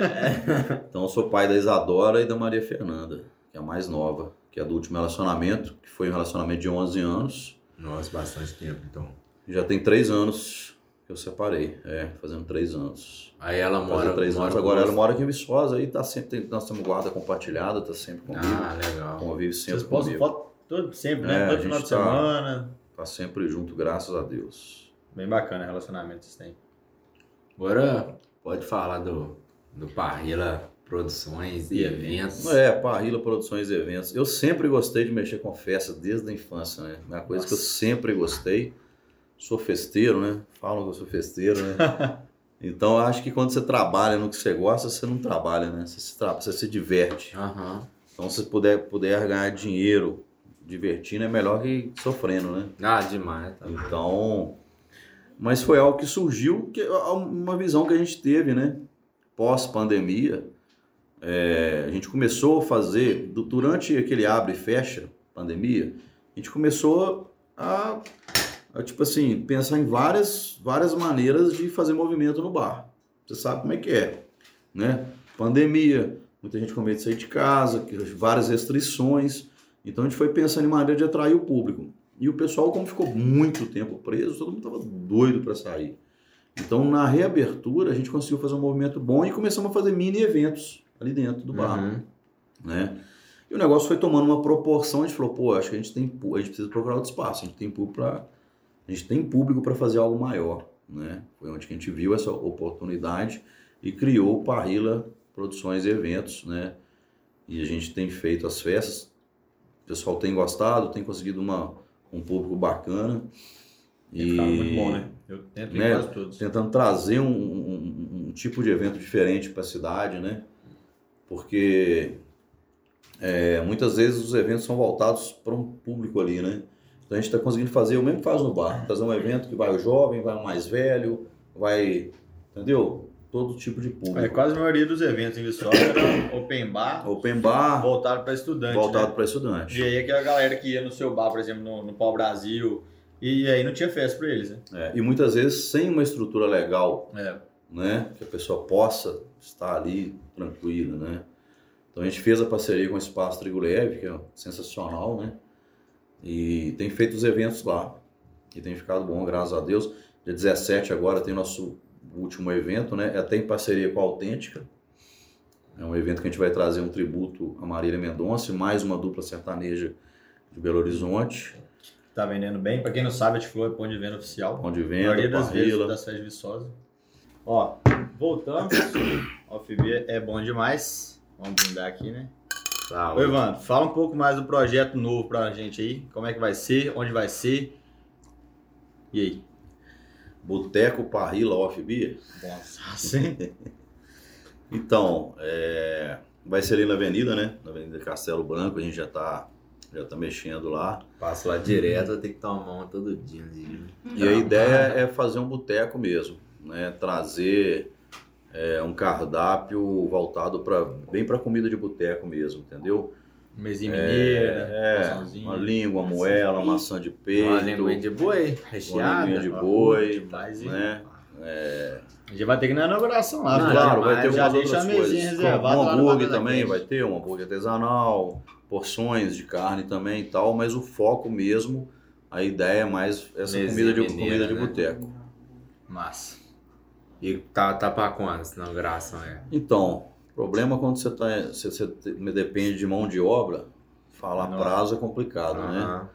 Então eu sou pai da Isadora e da Maria Fernanda, que é a mais nova, que é do último relacionamento, que foi um relacionamento de 11 anos. Nossa, bastante tempo, então. Já tem três anos que eu separei, é, fazendo três anos. Aí ela mora. três mora anos, agora ela mora aqui em Viçosa e tá sempre, nós temos guarda compartilhada, tá sempre comigo, Ah, legal. convive sempre Vocês postam foto todo, sempre, né? É, a todo final de tá- semana. Tá sempre junto, graças a Deus. Bem bacana o relacionamento que vocês têm. Agora pode falar do, do Parrila Produções e Eventos. É, Parrila Produções e Eventos. Eu sempre gostei de mexer com festa desde a infância, né? É uma coisa que eu Nossa. sempre gostei. Sou festeiro, né? Falam que eu sou festeiro, né? Então, eu acho que quando você trabalha no que você gosta, você não trabalha, né? Você se, tra... você se diverte. Aham. Então, se puder, puder ganhar dinheiro divertindo, é melhor que sofrendo, né? Ah, demais. Tá. Então, mas foi algo que surgiu, que uma visão que a gente teve, né? Pós-pandemia, é, a gente começou a fazer, du- durante aquele abre e fecha, pandemia, a gente começou a, tipo assim, pensar em várias, várias maneiras de fazer movimento no bar. Você sabe como é que é, né? Pandemia, muita gente com medo de sair de casa, várias restrições. Então a gente foi pensando em maneira de atrair o público. E o pessoal, como ficou muito tempo preso, todo mundo estava doido para sair. Então, na reabertura, a gente conseguiu fazer um movimento bom e começamos a fazer mini eventos ali dentro do bar, Uhum. né? E o negócio foi tomando uma proporção, a gente falou, pô, acho que a gente tem, a gente precisa procurar outro espaço, a gente tem público para a gente tem público para fazer algo maior, né? Foi onde que a gente viu essa oportunidade e criou o Parrila Produções e Eventos, né? E a gente tem feito as festas, o pessoal tem gostado, tem conseguido uma, um público bacana. Tem ficado muito bom, né? Eu tento né, quase todos. tentando trazer um, um- um tipo de evento diferente para a cidade, né? Porque é, muitas vezes os eventos são voltados para um público ali, né? Então a gente está conseguindo fazer o mesmo que faz no bar, fazer um evento que vai o jovem, vai o mais velho, vai, entendeu? Todo tipo de público. É, quase a maioria dos eventos em Viçosa era open bar, Open bar, voltado para estudante. voltado né? para estudante. E aí aquela galera que ia no seu bar, por exemplo, no, no Pau Brasil, e aí não tinha festa para eles, né? É, e muitas vezes sem uma estrutura legal É. né? Que a pessoa possa estar ali tranquila, né? Então a gente fez a parceria com o Espaço Trigo Leve, que é sensacional, né? E tem feito os eventos lá. E tem ficado bom, graças a Deus. Dia 17 agora tem nosso último evento, né? É até em parceria com a Autêntica. É um evento que a gente vai trazer um tributo a Marília Mendonça, mais uma dupla sertaneja de Belo Horizonte. Tá vendendo bem. Pra quem não sabe, a Tiflô é ponto de venda oficial. Ponto de A maioria venda, das vezes Parrila. das de Viçosa. Ó, voltamos. Alfibia é bom demais. Vamos brindar aqui, né? Tá, Ô, Evandro, fala um pouco mais do projeto novo pra gente aí. Como é que vai ser, onde vai ser. E aí? Boteco Parrila Off Beer. Nossa, assim? Então, é, vai ser ali na avenida, né? Na Avenida Castelo Branco, a gente já tá, já tá mexendo lá. Passo lá direto, ter que tomar uma todo dia. né? E a ideia é fazer um boteco mesmo, né? Trazer é, um cardápio voltado para bem para comida de boteco mesmo, entendeu? Mesinha mineira, É, uma língua, uma moela, uma maçã de peito, Uma linguinha de boi, recheada. linguinha de boi, né? É, A gente vai ter que ir na inauguração lá. Não, claro, vai ter já deixa outras a mesinha coisas. reservada Um hambúrguer também vai ter, um hambúrguer artesanal, porções de carne também e tal, mas o foco mesmo, a ideia é mais essa Mesinha comida de, mineira, comida de né? boteco. Massa. E tá, tá pra quando essa inauguração é? Então, o problema quando você, tá, você, você depende de mão de obra, falar Nossa. prazo é complicado, né?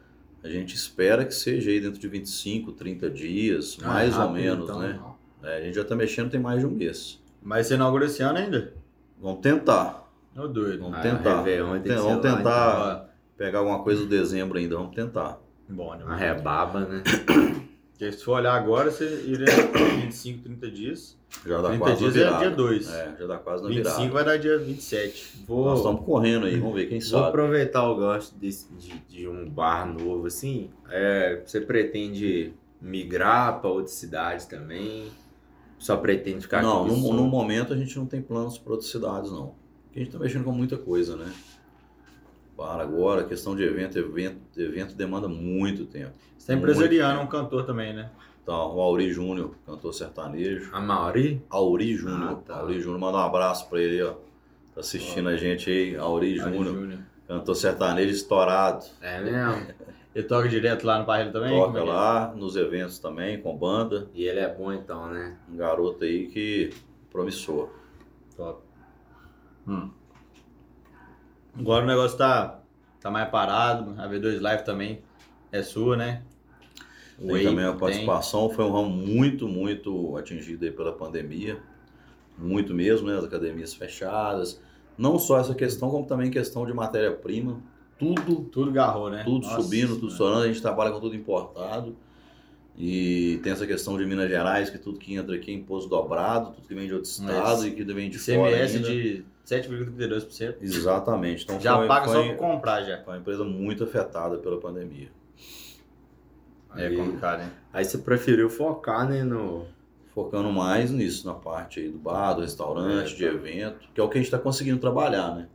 A gente espera que seja aí dentro de 25, 30 dias, Ah, mais ou rápido, menos, então. né? É, a gente já tá mexendo tem mais de um mês. Mas você inaugura esse ano ainda? Vamos tentar, Ô doido. vamos Ah, tentar. Réveillon tem vamos lá, então. tentar pegar alguma coisa do dezembro ainda, vamos tentar. Bom, né? Uma rebaba, né? Porque se for olhar agora, você iria 25, 30 dias. Já dá 30 quase dias é dia 2. É, já dá quase na 25 virada. vai dar dia 27. Vou, Nós estamos correndo aí, vamos ver quem vou sabe. aproveitar o gosto desse- de, de um bar novo, assim. É, você pretende migrar pra outras cidades também? Só pretende ficar Não, aqui? no, só? no momento a gente não tem planos para outras cidades, não. Porque a gente está mexendo com muita coisa, né? Para agora, questão de evento, evento, evento demanda muito tempo. Você tá empresariando um cantor também, né? Então, o Auri Júnior, cantor sertanejo. A Mauri? Auri Júnior. Ah, tá. Auri Júnior, manda um abraço para ele, ó. Tá assistindo a gente aí, Auri Júnior, Júnior. cantor sertanejo estourado. É mesmo? Ele toca direto lá no Parreiro também? Toca é é? lá nos eventos também, com banda. E ele é bom então, né? Um garoto aí que promissor. Top. Hum. Agora o negócio tá, tá mais parado. A V2 Live também é sua, né? Tem Whey também a tem. participação, foi um ramo muito, muito atingido aí pela pandemia. Muito mesmo, né? As academias fechadas. Não só essa questão, como também questão de matéria-prima. Tudo, Tudo garrou, né? tudo Nossa, subindo, tudo né? estourando. A gente trabalha com tudo importado. E tem essa questão de Minas Gerais, que tudo que entra aqui é imposto dobrado, tudo que vem de outro estado Mas e que vem de fora ICMS ainda. de 7,32%. Exatamente. Então Já foi, paga só foi, por comprar já. foi uma empresa muito afetada pela pandemia. É Aí- complicado, hein? Aí você preferiu focar, né, no... focando mais nisso, na parte aí do bar, do restaurante, É, de evento, que é o que a gente está conseguindo trabalhar, né?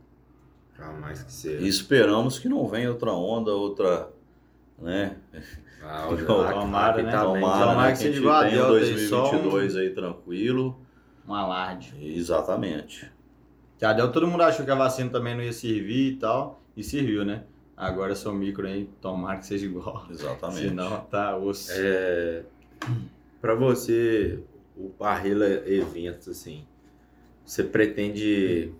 Ah, mais que você... E esperamos que não venha outra onda, outra, né? Ah, Tomara, né? Tá bem, Tomara, tomara né? que a gente tenha um Delta aí, só um- 2022 aí tranquilo. Um alarde. Exatamente. Que a todo mundo achou que a vacina também não ia servir e tal. E serviu, né? Agora seu micro aí, tomara que seja igual. Exatamente. Senão tá osso. É, para você, o Barrila Eventos, assim, você pretende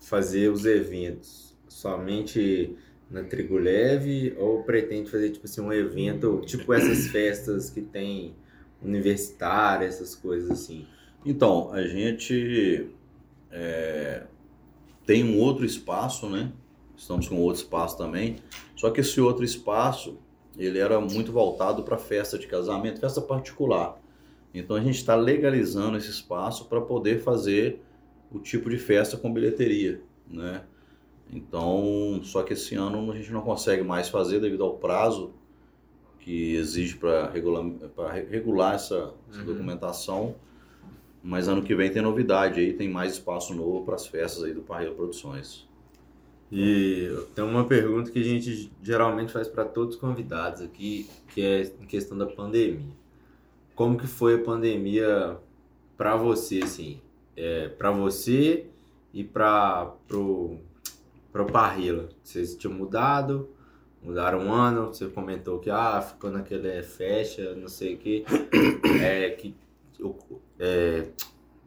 fazer os eventos somente na Trigo Leve ou pretende fazer, tipo assim, um evento, tipo essas festas que tem universitária, essas coisas assim? Então, a gente é, tem um outro espaço, né? Estamos com outro espaço também. Só que esse outro espaço, ele era muito voltado para festa de casamento, festa particular. Então a gente está legalizando esse espaço para poder fazer o tipo de festa com bilheteria, né? Então, só que esse ano a gente não consegue mais fazer devido ao prazo que exige para regular, regular essa, essa Uhum. documentação. Mas ano que vem tem novidade aí, tem mais espaço novo para as festas aí do Parreira Produções. E tem uma pergunta que a gente geralmente faz para todos os convidados aqui, que é em questão da pandemia. Como que foi a pandemia para você, assim? É, para você ir para pro, pro Parrilla. Vocês tinham mudado, mudaram um ano, você comentou que ah, ficou naquele fecha, não sei o que. É, que é,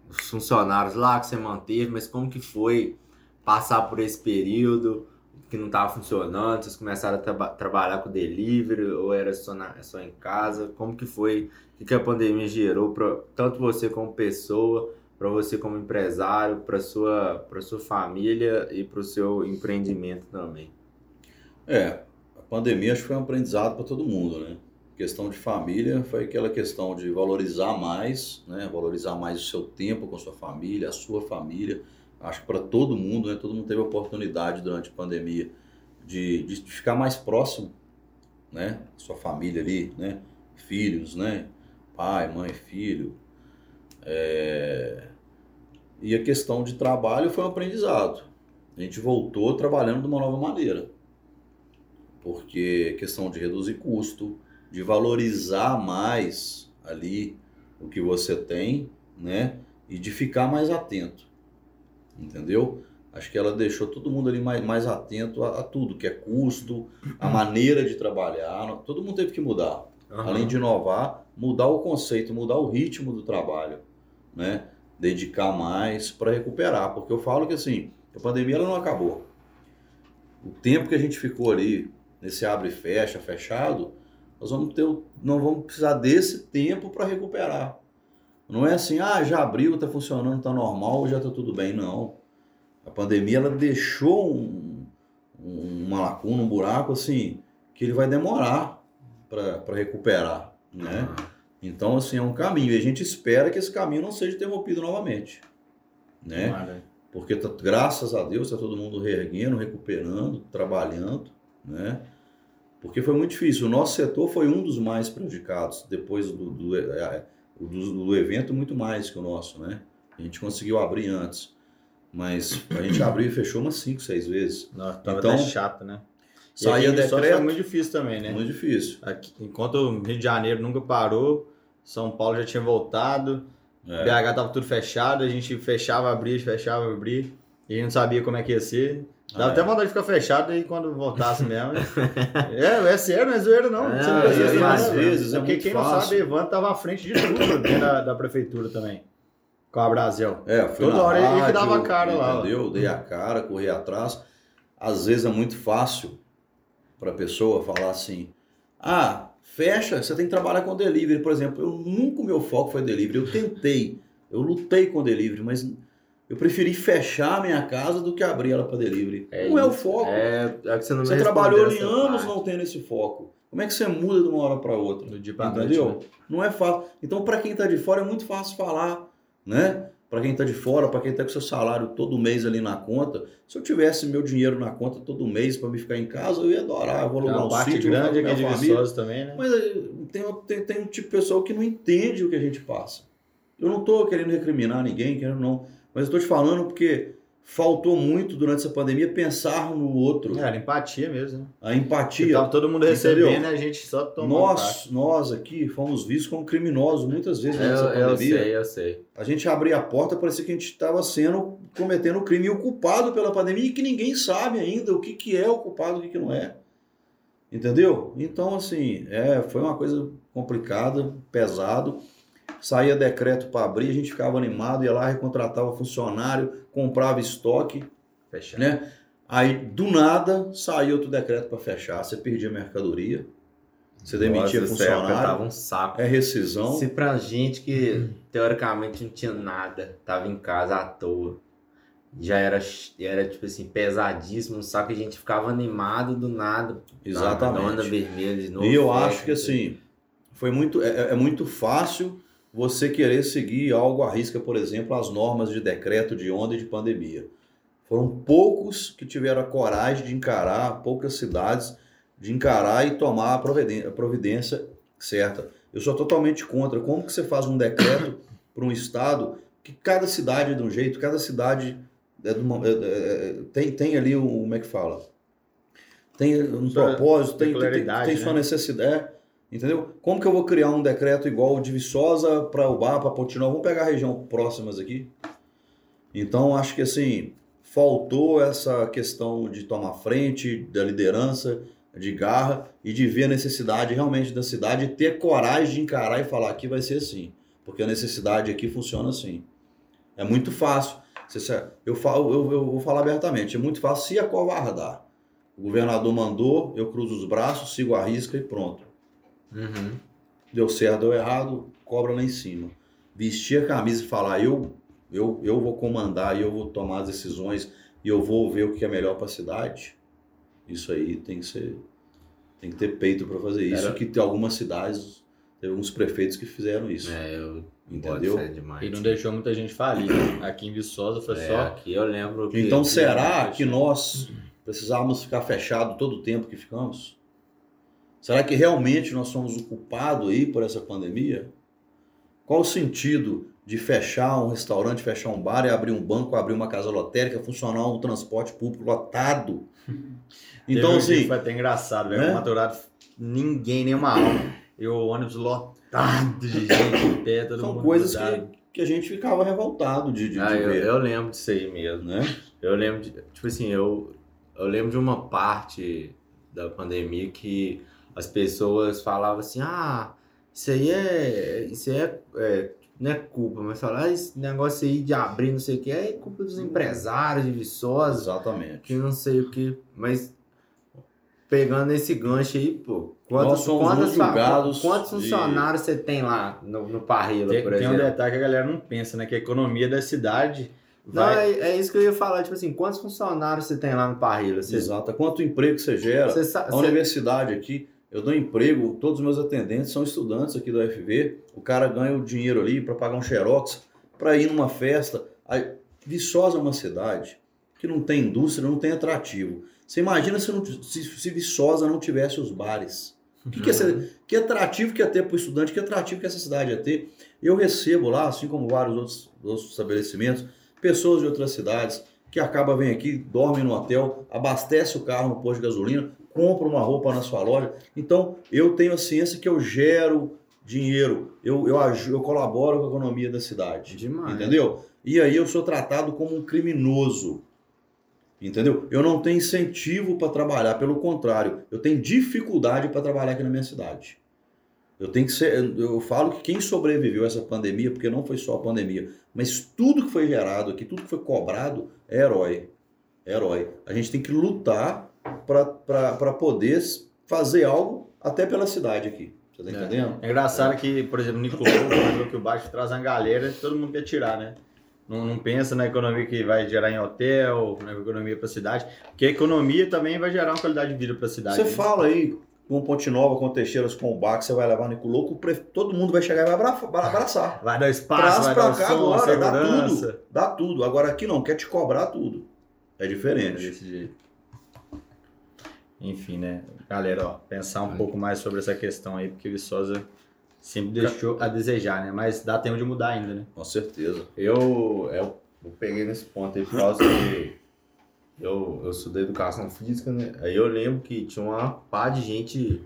os funcionários lá que você manteve, mas como que foi passar por esse período que não estava funcionando? Vocês começaram a tra trabalhar com delivery ou era só, na, só em casa? Como que foi? O que a pandemia gerou para tanto você como pessoa, para você como empresário, para sua para sua família e para o seu empreendimento também? É, a pandemia acho que foi um aprendizado para todo mundo, né? Questão de família foi aquela questão de valorizar mais, né? Valorizar mais o seu tempo com sua família, a sua família. Acho que para todo mundo, né? Todo mundo teve a oportunidade durante a pandemia de, de ficar mais próximo, né? Sua família ali, né? Filhos, né? Pai, mãe, filho. É... E a questão de trabalho foi um aprendizado. A gente voltou trabalhando de uma nova maneira. Porque questão de reduzir custo, de valorizar mais ali o que você tem, né? E de ficar mais atento, entendeu? Acho que ela deixou todo mundo ali mais, mais atento a, a tudo, que é custo, a maneira de trabalhar. Todo mundo teve que mudar. Uhum. Além de inovar, mudar o conceito, mudar o ritmo do trabalho, né? Dedicar mais para recuperar. Porque eu falo que assim, a pandemia ela não acabou. O tempo que a gente ficou ali, nesse abre e fecha, fechado, nós vamos ter, não vamos precisar desse tempo para recuperar. Não é assim, ah, já abriu, está funcionando, está normal, já está tudo bem. Não. A pandemia ela deixou um, uma lacuna, um buraco assim, que ele vai demorar para recuperar, né? Então, assim, é um caminho. E a gente espera que esse caminho não seja interrompido novamente, né? Porque, tá, graças a Deus, está todo mundo reerguendo, recuperando, trabalhando, né? Porque foi muito difícil. O nosso setor foi um dos mais prejudicados, depois do, do, é, do, do evento, muito mais que o nosso, né? A gente conseguiu abrir antes. Mas a gente abriu e fechou umas 5, 6 vezes. Nossa, tava então, chato, né? Saía decreto. Foi muito difícil também, né? Muito difícil. Aqui, enquanto o Rio de Janeiro nunca parou, São Paulo já tinha voltado, é. BH tava tudo fechado, a gente fechava, abria, fechava, abria, e a gente não sabia como é que ia ser. Dá ah, até é. vontade de ficar fechado aí quando voltasse mesmo. é, é sério, não é zoeiro não. É, não é, é, às vezes é Porque quem fácil. não sabe, Ivan tava à frente de tudo dentro da, da prefeitura também. Com a Brasil. É, foi Toda hora rádio, ele que dava a cara entendeu? lá. Entendeu? Dei a cara, corri atrás. Às vezes é muito fácil para a pessoa falar assim: ah, fecha, você tem que trabalhar com delivery. Por exemplo, eu nunca o meu foco foi delivery. Eu tentei, eu lutei com delivery, mas eu preferi fechar a minha casa do que abrir ela para delivery. É não isso. é o foco. É, é que você não Você trabalhou ali anos parte. não tendo esse foco. Como é que você muda de uma hora para outra? Do dia pra Entendeu? Noite, né? Não é fácil. Então, para quem está de fora, é muito fácil falar, né? Para quem está de fora, para quem está com seu salário todo mês ali na conta, se eu tivesse meu dinheiro na conta todo mês para me ficar em casa, eu ia adorar. Eu vou alugar um sítio, grande aqui de família. também, né? Mas eh, tem, tem, tem um tipo de pessoa que não entende o que a gente passa. Eu não estou querendo recriminar ninguém, querendo não mas eu estou te falando porque faltou muito durante essa pandemia pensar no outro. É, a empatia mesmo, né? A empatia. Estava todo mundo recebendo, a gente só tomou Nós, nós aqui fomos vistos como criminosos muitas vezes durante essa pandemia. Eu sei, eu sei. A gente abria a porta, parecia que a gente estava sendo, cometendo crime e o culpado pela pandemia e que ninguém sabe ainda o que, que é o culpado e o que, que não é. Entendeu? Então, assim, é, foi uma coisa complicada, pesado saía decreto para abrir, a gente ficava animado, ia lá, recontratava funcionário, comprava estoque. Fechar. Né? Aí, do nada, saiu outro decreto para fechar, você perdia mercadoria, você demitia Nossa, funcionário. um saco. É rescisão. Se pra gente que teoricamente não tinha nada, tava em casa à toa, já era, era tipo assim, pesadíssimo, só que a gente ficava animado do nada. Exatamente. Onda vermelha de novo. E eu acho que assim, foi muito, é, é muito fácil você querer seguir algo à risca, por exemplo, as normas de decreto de onda e de pandemia. Foram poucos que tiveram a coragem de encarar, poucas cidades, de encarar e tomar a providência, a providência certa. Eu sou totalmente contra. Como que você faz um decreto para um estado que cada cidade é de um jeito, cada cidade é uma, é, é, tem, tem ali um, como é que fala? Tem um propósito, tem, tem, tem, tem sua né? necessidade. Entendeu? Como que eu vou criar um decreto igual de Viçosa para Ubá, para Pontinol? Vamos pegar a região próximas aqui. Então, acho que assim, faltou essa questão de tomar frente, da liderança, de garra e de ver a necessidade realmente da cidade e ter coragem de encarar e falar aqui vai ser assim, porque a necessidade aqui funciona assim. É muito fácil. Eu, falo, eu, eu vou falar abertamente, é muito fácil se acovardar. O governador mandou, eu cruzo os braços, sigo a risca e pronto. Uhum. Deu certo, deu errado, cobra lá em cima. Vestir a camisa e falar, eu, eu, eu vou comandar, eu vou tomar as decisões e eu vou ver o que é melhor para a cidade. Isso aí tem que ser. Tem que ter peito para fazer isso. Era... Que tem algumas cidades, teve alguns prefeitos que fizeram isso. É, eu entendeu? Demais, e não deixou muita gente falir. Né? Aqui em Viçosa foi é, só. Aqui eu lembro. Que então será que nós precisávamos ficar fechado todo o tempo que ficamos? Será que realmente nós somos o culpado aí por essa pandemia? Qual o sentido de fechar um restaurante, fechar um bar e abrir um banco, abrir uma casa lotérica, funcionar um transporte público lotado? Então, assim. Foi até engraçado, velho. Né? Maturado, ninguém, nenhuma alma. E o ônibus lotado de gente em pé, todo São coisas que, que a gente ficava revoltado de, de, ah, de eu, ver. Eu lembro disso aí mesmo, né? Eu lembro de. Tipo assim, eu, eu lembro de uma parte da pandemia que as pessoas falavam assim: ah, isso aí é. Isso aí é, é não é culpa, mas falar ah, esse negócio aí de abrir não sei o que é culpa dos empresários de Viçosa. Exatamente. Que não sei o que. Mas pegando esse gancho aí, pô. Quantos, quantos, julgados quantos funcionários de... você tem lá no, no Parrila, tem, por exemplo? Tem um detalhe que a galera não pensa, né? Que a economia da cidade. Vai... Não, é, é, isso que eu ia falar, tipo assim, quantos funcionários você tem lá no Parrila? Você... Exato, quanto emprego você gera? Você a universidade aqui, eu dou emprego, todos os meus atendentes são estudantes aqui do UFV, o cara ganha o dinheiro ali para pagar um xerox, para ir numa festa. Aí, Viçosa é uma cidade que não tem indústria, não tem atrativo. Você imagina se, não, se, se Viçosa não tivesse os bares. Que, que, uhum. que atrativo que ia ter para o estudante, que atrativo que essa cidade ia ter. Eu recebo lá, assim como vários outros, outros estabelecimentos, pessoas de outras cidades que acabam, vem aqui, dormem no hotel, abastece o carro no posto de gasolina, compra uma roupa na sua loja. Então, eu tenho a ciência que eu gero dinheiro, eu, eu, eu colaboro com a economia da cidade. Demais. Entendeu? E aí eu sou tratado como um criminoso. Entendeu? Eu não tenho incentivo para trabalhar, pelo contrário, eu tenho dificuldade para trabalhar aqui na minha cidade. Eu tenho que ser, eu falo que quem sobreviveu a essa pandemia, porque não foi só a pandemia, mas tudo que foi gerado aqui, tudo que foi cobrado é herói. É herói. A gente tem que lutar para poder fazer algo até pela cidade aqui. Você tá entendendo? É, é engraçado é. que, por exemplo, o Nicolau que o baixo traz uma galera todo mundo quer tirar, né? Não, não, pensa na economia que vai gerar em hotel, na economia para a cidade, porque a economia também vai gerar uma qualidade de vida para a cidade. Você né? fala aí com Ponte Nova, com Teixeiras, com o Bar, que você vai levar no Louco, todo mundo vai chegar e vai abraçar. Vai dar espaço, vai dar cá som, agora, segurança. dá tudo, dá tudo. Agora aqui não, quer te cobrar tudo. É diferente. É desse jeito. Enfim, né? Galera, ó, pensar um é. pouco mais sobre essa questão aí, porque o Viçosa sempre deixou a desejar, né? Mas dá tempo de mudar ainda, né? Com certeza. Eu, eu, eu peguei nesse ponto aí por causa que eu, eu estudei educação física, né? Aí eu lembro que tinha uma pá de gente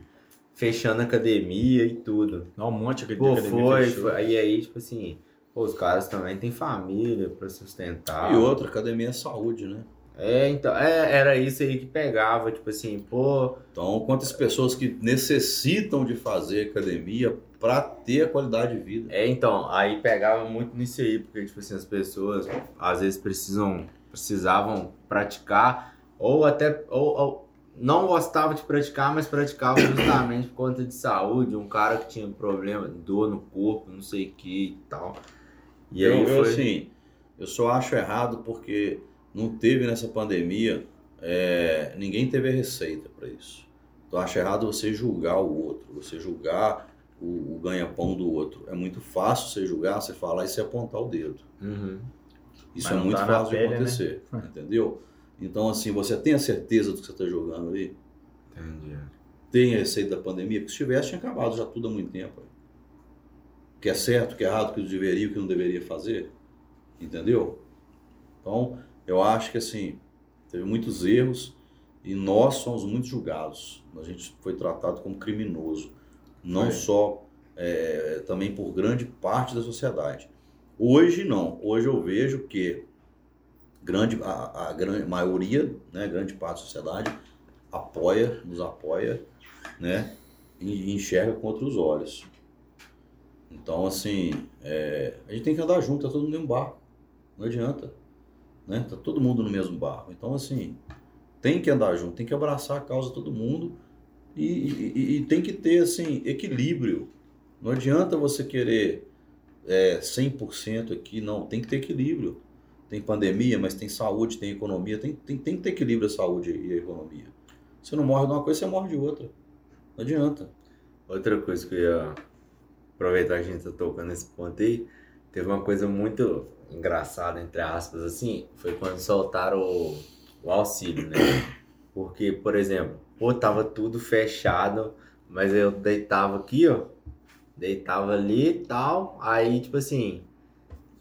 fechando academia e tudo. Não, um monte de Pô, academia foi, fechou. foi. Aí, aí, tipo assim, pô, os caras também têm família pra sustentar. E outra, academia é saúde, né? É, então, é, era isso aí que pegava, tipo assim, pô. Então, quantas pessoas que necessitam de fazer academia para ter a qualidade de vida? É, então, aí pegava muito nisso aí, porque, tipo assim, as pessoas às vezes precisam, precisavam praticar, ou até, ou, ou não gostavam de praticar, mas praticavam justamente por conta de saúde, um cara que tinha problema, dor no corpo, não sei o que e tal. E aí eu, foi... eu, assim, eu só acho errado porque não teve nessa pandemia, é, ninguém teve a receita para isso. Então acho errado você julgar o outro, você julgar o, o ganha-pão do outro. É muito fácil você julgar, você falar e você apontar o dedo. Uhum. Isso Mas é muito fácil pele, de né? acontecer, né? entendeu? Então, assim, você tem a certeza do que você está jogando ali? Entendi. Tem a receita da pandemia? Porque se tivesse, tinha acabado já tudo há muito tempo. O que é certo, o que é errado, o que deveria, o que não deveria fazer. Entendeu? Então, eu acho que assim, teve muitos erros e nós somos muito julgados. A gente foi tratado como criminoso, não só é, também por grande parte da sociedade. Hoje não. Hoje eu vejo que grande, a, a grande maioria, né, grande parte da sociedade apoia, nos apoia, né, e enxerga com outros olhos. Então, assim, é, a gente tem que andar junto, tá todo mundo em um barco. Não adianta. Né? Tá todo mundo no mesmo barco. Então, assim, tem que andar junto, tem que abraçar a causa todo mundo e, e, e tem que ter, assim, equilíbrio. Não adianta você querer é, 100% aqui, não. Tem que ter equilíbrio. Tem pandemia, mas tem saúde, tem economia. Tem, tem, tem que ter equilíbrio a saúde e a economia. Você não morre de uma coisa, você morre de outra. Não adianta. Outra coisa que eu ia aproveitar que a gente tá tocando nesse ponto aí, teve uma coisa muito engraçada, entre aspas, assim, foi quando soltaram o, o auxílio, né? Porque, por exemplo, pô, tava tudo fechado, mas eu deitava aqui, ó, deitava ali e tal, aí, tipo assim,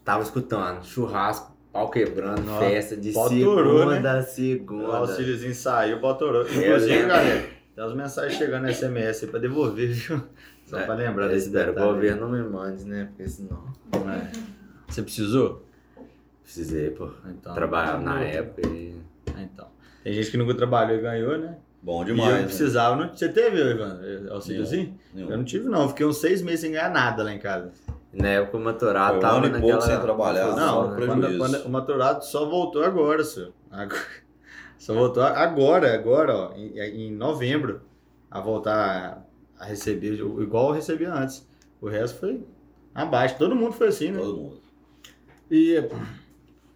tava escutando churrasco, pau quebrando, Nossa, festa de pau segunda torou, a O segunda. auxíliozinho saiu, botorou. Eu Inclusive, lembro. galera, tem umas mensagens chegando no SMS aí pra devolver, viu? Só É, pra lembrar Eu desse espero que o detalhe. governo não me mande, né? Porque senão. É. Você precisou? Precisei, pô. Então. Trabalhar na época e. Então. Tem gente que nunca trabalhou e ganhou, né? Bom e eu demais. né? precisava. Não... Você teve, Ivan, auxíliozinho? Nenhum. Eu não tive, não. Fiquei uns seis meses sem ganhar nada lá em casa. Na época o Matorado Foi um tava ano e pouco sem trabalhar, Não, né? quando, quando o maturado só voltou agora, senhor. Agora- Só voltou agora, agora, ó, em, em novembro, a voltar a receber, igual eu recebia antes. O resto foi abaixo. Todo mundo foi assim, né? Todo mundo. E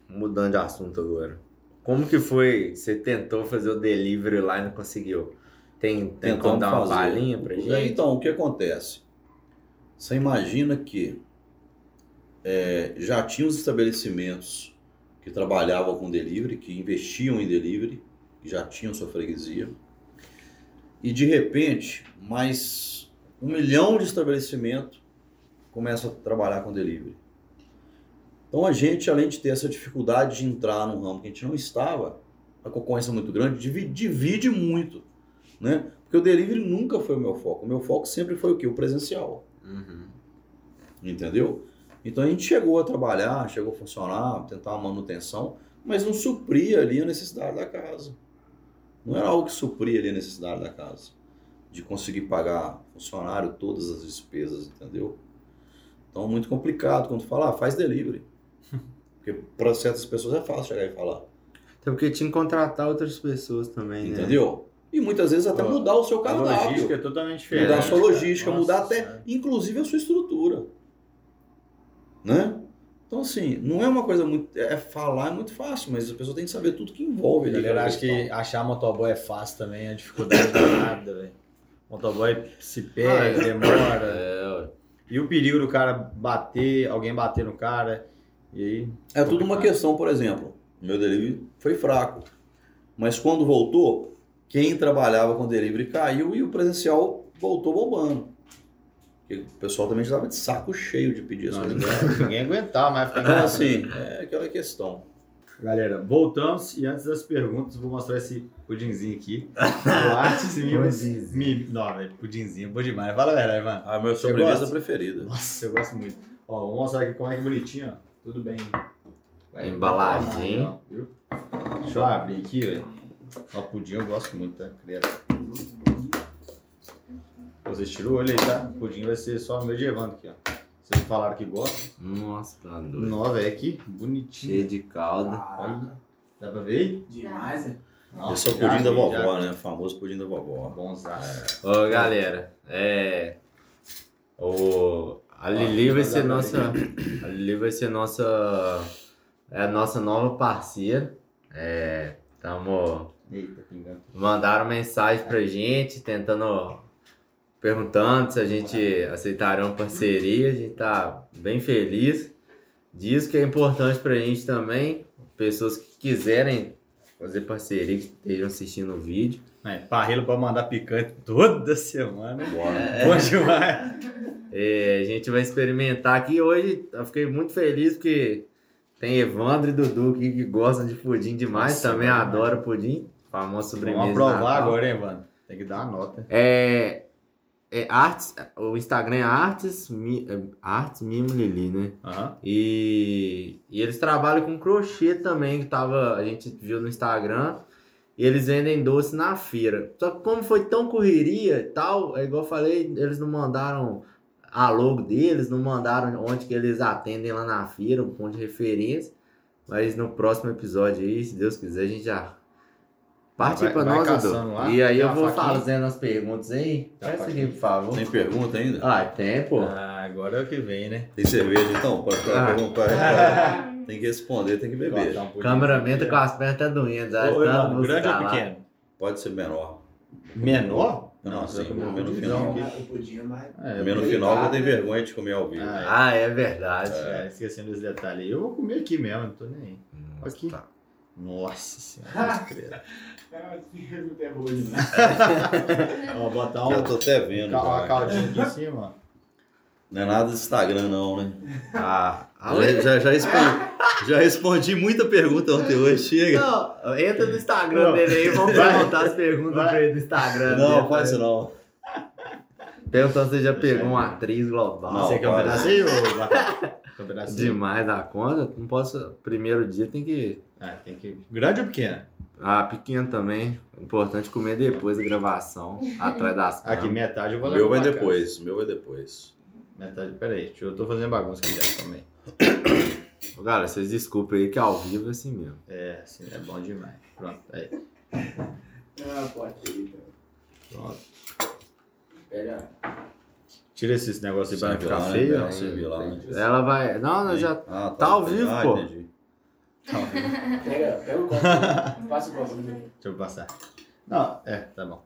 mudando de assunto agora. Como que foi? Você tentou fazer o delivery lá e não conseguiu? Tem, tem como Tentando dar uma fazer. palhinha pra gente? Então, o que acontece? Você imagina que é, já tinha os estabelecimentos que trabalhavam com delivery, que investiam em delivery, que já tinham sua freguesia. E de repente, mais um milhão de estabelecimentos começam a trabalhar com delivery. Então a gente, além de ter essa dificuldade de entrar num ramo que a gente não estava, a concorrência é muito grande, divide, divide muito, né? Porque o delivery nunca foi o meu foco. O meu foco sempre foi o quê? O presencial. Uhum. Entendeu? Então a gente chegou a trabalhar, chegou a funcionar, tentar uma manutenção, mas não supria ali a necessidade da casa. Não era algo que supria ali a necessidade da casa. De conseguir pagar funcionário todas as despesas, entendeu? Então muito complicado quando fala, ah, faz delivery. Porque para certas pessoas é fácil chegar e falar. Até porque tinha que contratar outras pessoas também, né? Entendeu? E muitas vezes até mudar o seu A logística cardápio. é totalmente diferente. Mudar a sua logística, Nossa mudar até, inclusive, a sua estrutura. Né? Então, assim, não é uma coisa muito. É falar é muito fácil, mas a pessoa tem que saber tudo que envolve A ali. galera acha que achar motoboy é fácil também, a dificuldade não é nada, velho. Motoboy se pega, Ah, é. demora. É. E o perigo do cara bater, alguém bater no cara. E aí. É tudo uma questão, por exemplo. Meu delivery foi fraco. Mas quando voltou, quem trabalhava com delivery caiu e o presencial voltou bombando. Porque o pessoal também já estava de saco cheio de pedir essas ninguém, coisas. ninguém aguentava mais ficar Então, casa. assim, é aquela questão. Galera, voltamos e antes das perguntas, vou mostrar esse pudinzinho aqui. Me, Pudinzinho. me. Não, velho, pudinzinho, bom demais. Fala a verdade, mano. A minha Você sobremesa preferida. Nossa, eu gosto muito. Ó, vou mostrar aqui como é que bonitinho, ó. Tudo bem. Vai- viu? Deixa eu abrir aqui, velho. Ó, pudim eu gosto muito, tá? Criado. Vocês tiram o olho aí, tá? O pudim vai ser só medievando aqui, ó. Vocês falaram que gostam. Nossa, tá doido. Nó, velho, aqui. Bonitinho. Cheio de calda. Olha. Dá pra ver aí? Demais, é. Esse é o pudim da vovó, já. né? O famoso pudim da vovó. Bonzaço. Ô, galera, é. O... A Lili vai ser nossa. A Lili vai ser nossa. É a nossa nova parceira. É. Tamo. Eita, pingando. Mandaram mensagem pra gente, tentando. Perguntando se a gente aceitaria uma parceria. A gente tá bem feliz. Diz que é importante pra gente também. Pessoas que quiserem fazer parceria, que estejam assistindo o vídeo. É, parrilo pra mandar picante toda semana. Bora. Bom demais. É, a gente vai experimentar aqui hoje. Eu fiquei muito feliz porque tem Evandro e Dudu aqui que gostam de pudim demais. Nossa, também bom adoro pudim. Famosa sobremesa. Vamos aprovar Natal. agora, hein, mano? Tem que dar uma nota. É, É artes, o Instagram é artes, mi, é artes Mimo Lili, né? Aham. E, e eles trabalham com crochê também, que tava, a gente viu no Instagram. E eles vendem doce na feira. Só que como foi tão correria e tal, é igual eu falei, eles não mandaram a logo deles, não mandaram onde que eles atendem lá na feira, um ponto de referência. Mas no próximo episódio aí, se Deus quiser, a gente já parte Vai- pra vai nós, Edu. lá. E aí eu vou faquinha? fazendo as perguntas aí. Peça aqui, por favor. Tem pergunta ainda? Ah, tem, pô. Ah, agora é o que vem, né? Tem cerveja então? Pode Ah. perguntar. Tem que responder, tem que beber. Um pouquinho. Câmera com as pernas até doendo. Já Ô, está irmão, no grande ou pequeno? Pode ser menor. Menor? Não, você sim, vai comer no final. aqui. Eu podia, mas. É, Menos no final que eu tenho vergonha de comer ao vivo. Ah, Ah, é verdade. É, esquecendo esse detalhe aí. Eu vou comer aqui mesmo, não tô nem aí. Nossa, Aqui. tá. Nossa senhora, credo. Cara, não tem ruim, né? Ó, botar um, Já tô até vendo. uma caldinha aqui em cima, ó. Não é nada do Instagram, não, né? Ah, Já, já, já, respondi, já respondi muita pergunta ontem hoje. Chega. Não, entra no Instagram Não. dele aí, vamos Vai. perguntar as perguntas Vai. pra ele no Instagram. Não, faz isso vai. não. Perguntando se você já pegou uma atriz global. Não, Você quer um pedacinho? Demais da conta. Não posso. Primeiro dia tem que. Ah, tem que... Grande ou pequena? Ah, pequeno também. Importante comer depois da gravação. Atrás das Aqui, câmeras. metade eu vou meu levar vai pra casa. depois. O meu vai depois. Metade, peraí, deixa eu- eu tô fazendo bagunça aqui já também. Galera, vocês desculpem aí que ao vivo é assim mesmo. É, assim, é bom demais. Pronto, aí. Ah, pode ir, então. Pronto. Pega. Tira esses negócios aí pra não ficar lá, feio. né? Não, lá, né? Ela vai. Não, nós já. Ah, Tá ao vivo, ah, pô. entendi. Pega, pega o copo. Passa o copo. né? Deixa eu passar. Não, é, tá bom.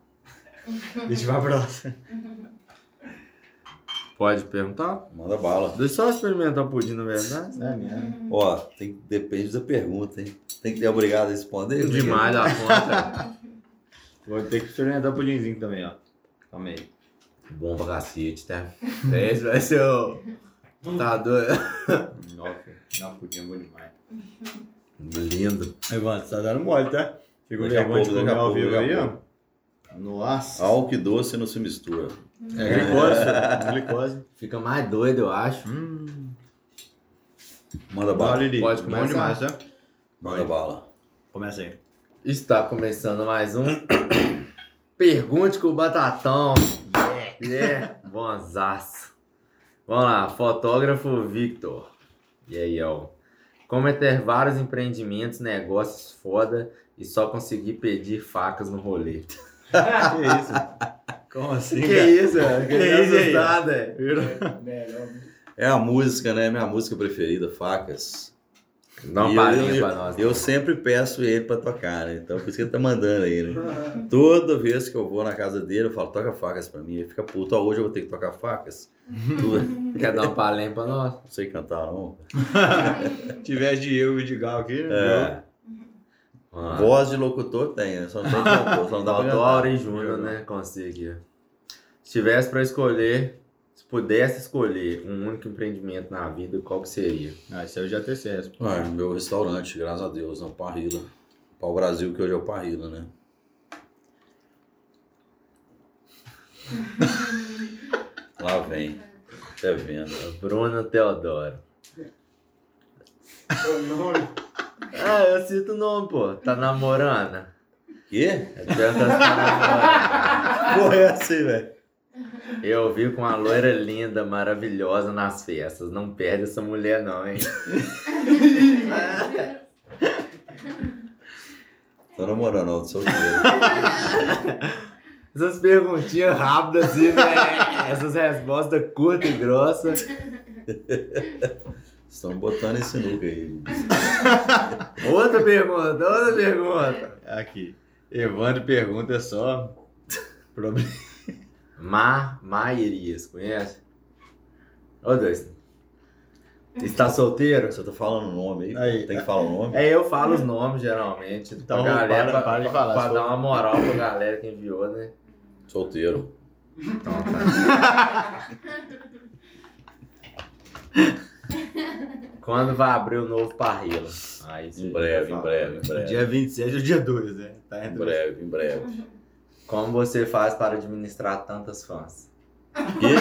Deixa eu pra próxima. Pode perguntar? Manda bala. Deixa eu só experimentar o pudim, na verdade. É mesmo. Ó, tem, depende da pergunta, hein? Tem que ter obrigado a responder. Demais da conta. Vou ter que experimentar o pudimzinho também, ó. Calma aí. Bom pra cacete, tá? Esse vai ser o. Tá doido. Nossa, não, pudim é bom demais. Lindo. Evandro, você tá dando mole, tá? Ficou vergonha de comer ao vivo aí, ó. Nossa. Álcool e doce não se mistura. É glicose, filho. glicose. Fica mais doido, eu acho. Hum. Manda bala. Lili. Pode Bom começar? demais, tá? Manda bala. Começa aí. Está começando mais um. Pergunte com o Batatão. É, bonzaço. Vamos lá, fotógrafo Victor. E aí, ó. Como é ter vários empreendimentos, negócios foda e só conseguir pedir facas no rolê? Que isso? Como assim, Que cara? isso, velho? Que isso aí? assustado, é. Melhor. É a música, né? Minha música preferida, Facas. Dá uma palhinha pra nós. Eu sempre peço ele pra tocar, né? Então por isso que ele tá mandando aí, né? Toda vez que eu vou na casa dele, eu falo, toca facas pra mim. Ele fica puto, ó, hoje eu vou ter que tocar facas. Quer dar uma palhinha pra nós? Não sei cantar, não. Se tiver de eu e de Gal aqui, né? É, Voz de locutor tem, né? Só não tem cantor, só não dá pra cantar. Auri Júnior, né? Consegui. Se tivesse pra escolher, se pudesse escolher um único empreendimento na vida, qual que seria? Ah, isso aí eu já tenho essa resposta. Ah, meu restaurante, graças a Deus, é o Parrila. Pau Brasil, que hoje é o Parrila, né? Lá vem. Tá vendo? Bruno Teodoro. O nome. Ah, eu cito o nome, pô. Tá namorando? Quê? É se tá Porra, é assim, velho. namorando. Eu vi com uma loira linda, maravilhosa nas festas. Não perde essa mulher, não, hein? Tô namorando, não, solteiro. Essas perguntinhas rápidas, assim, né? Essas respostas curtas e grossas. Estão botando esse nuca aí. Outra pergunta, outra pergunta. Aqui. Evandro pergunta só. Problema. Mar Mairias, conhece? Ô, dois. Está solteiro? Você tá falando o nome aí? Aí. Tem que falar o nome? É, eu falo os nomes geralmente. Então, pra galera, para- pra, para de pra- falar, pra se dar uma moral pra galera que enviou, né? Solteiro. Então, tá. Quando vai abrir o novo Parrila? Sim, Em breve, em breve, em breve. Dia 27 ou dia 2, né? Tá Em breve, em breve. Como você faz para administrar tantas fãs? Que?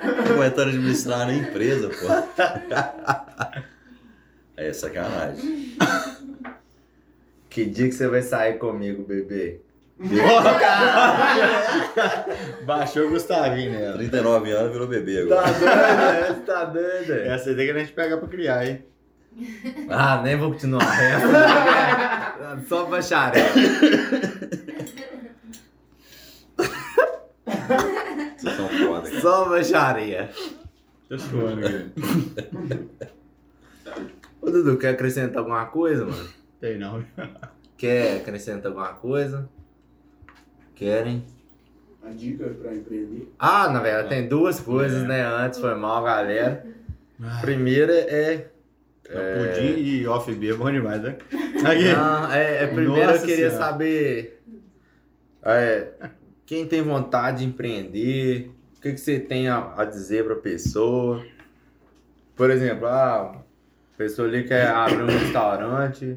Acho que é administrar na empresa, pô. É sacanagem. Que dia que você vai sair comigo, bebê? Baixou o Gustavinho nela. 39 anos virou bebê agora. Tá doido, né? Tá doido. é? Essa ideia que a gente pega pra criar, hein? Ah, nem vou continuar. Essa, Só bacharel. Vocês são foda, cara. Só bacharia. Tô suando. Ô, Dudu, quer acrescentar alguma coisa, mano? Tem não. Quer acrescentar alguma coisa? Querem? A dica pra empreender. Ah, na verdade, tem duas coisas, né? Antes, foi mal, galera. Primeira é. É... Pudim e off beer é bom demais, né? Aqui. Não, é, é primeiro eu queria Senhora. saber. é, quem tem vontade de empreender, o que, que você tem a, a dizer pra pessoa? Por exemplo, ah, a pessoa ali quer abrir um restaurante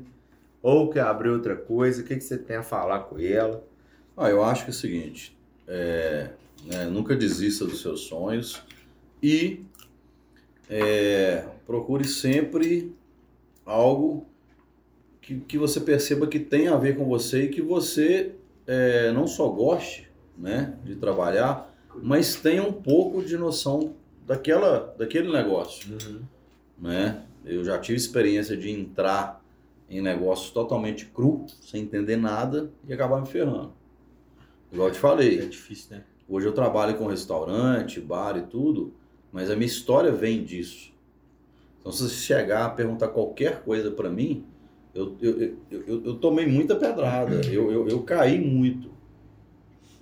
ou quer abrir outra coisa, o que, que você tem a falar com ela? Ah, eu acho que é o seguinte, é, né, nunca desista dos seus sonhos e é, procure sempre algo que, que você perceba que tem a ver com você e que você é, não só goste né, de trabalhar, mas tenha um pouco de noção daquela, daquele negócio. né? Eu já tive experiência de entrar em negócios totalmente cru, sem entender nada e acabar me ferrando. Igual eu te É falei, difícil, né? hoje eu trabalho com restaurante, bar e tudo, mas a minha história vem disso. Então, se você chegar a perguntar qualquer coisa pra mim, eu, eu, eu, eu, eu tomei muita pedrada, eu, eu, eu caí muito,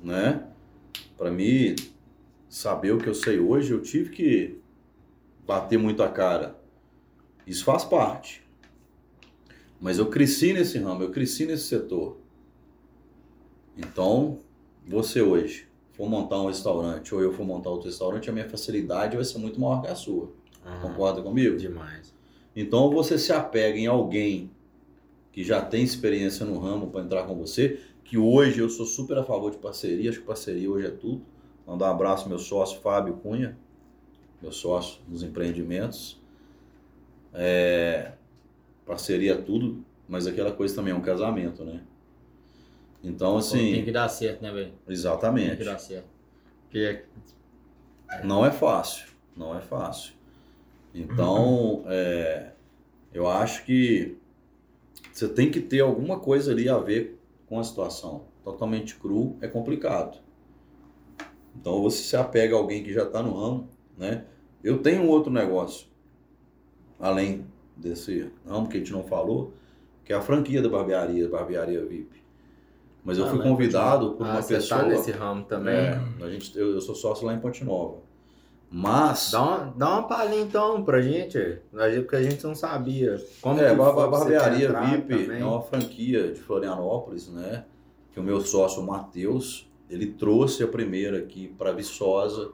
né? Para mim saber o que eu sei hoje, eu tive que bater muito a cara. Isso faz parte. Mas eu cresci nesse ramo, eu cresci nesse setor. Então, você hoje for montar um restaurante ou eu for montar outro restaurante, a minha facilidade vai ser muito maior que a sua. Concorda comigo? Demais. Então você se apega em alguém que já tem experiência no ramo para entrar com você, que hoje eu sou super a favor de parceria, acho que parceria hoje é tudo. Mandar um abraço meu sócio Fábio Cunha, meu sócio nos empreendimentos. É, parceria é tudo, mas aquela coisa também é um casamento, né? Então, Tem assim, que dar certo, né, velho? Tem que exatamente. dar certo. Porque Não é fácil, não é fácil. Então, é, eu acho que você tem que ter alguma coisa ali a ver com a situação. Totalmente cru é complicado. Então você se apega a alguém que já está no ramo, né? Eu tenho um outro negócio, além desse ramo que a gente não falou, que é a franquia da barbearia, barbearia VIP. Mas eu Ah, fui em convidado por Ah, uma você pessoa. tá nesse ramo também? É, a gente, eu, eu sou sócio lá em Ponte Nova. Mas. Dá, uma, dá uma palhinha então pra gente, a gente- porque a gente não sabia. Como é, você Barbearia VIP também? é uma franquia de Florianópolis, né? Que o meu sócio, o Matheus, ele trouxe a primeira aqui para Viçosa,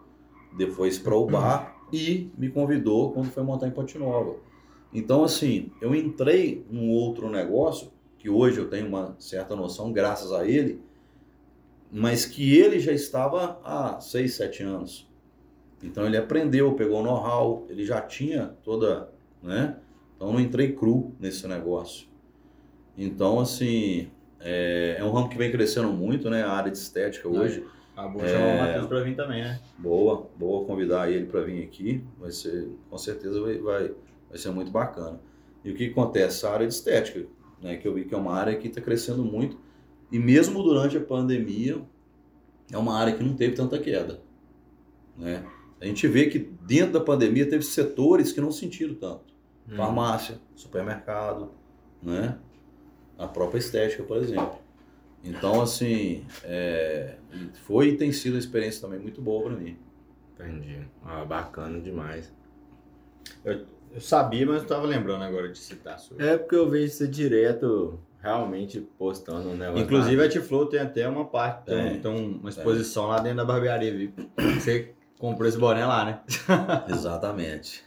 depois para o bar e me convidou quando foi montar em Ponte Nova. Então, assim, eu entrei num outro negócio, que hoje eu tenho uma certa noção, graças a ele, mas que ele já estava há 6, 7 anos. Então ele aprendeu, pegou o know-how, ele já tinha toda, né? Então eu não entrei cru nesse negócio. Então, assim, é, é um ramo que vem crescendo muito, né? A área de estética hoje. acabou de chamar o Matheus pra vir também, né? Boa, boa convidar ele para vir aqui. Vai ser, com certeza vai, vai, vai ser muito bacana. E o que acontece? A área de estética, né? Que eu vi que é uma área que está crescendo muito. E mesmo durante a pandemia, é uma área que não teve tanta queda, né? A gente vê que dentro da pandemia teve setores que não sentiram tanto. Hum. Farmácia, supermercado, né? A própria estética, por exemplo. Então, assim, é, foi e tem sido uma experiência também muito boa para mim. Entendi. Ah, bacana demais. Eu sabia, mas não tava lembrando agora de citar sobre. É porque eu vejo você direto, realmente, postando um negócio. Inclusive lá. a Tiflow tem até uma parte, tem, Tem. tem uma exposição lá dentro da barbearia VIP. Você comprou esse boné lá, né? Exatamente.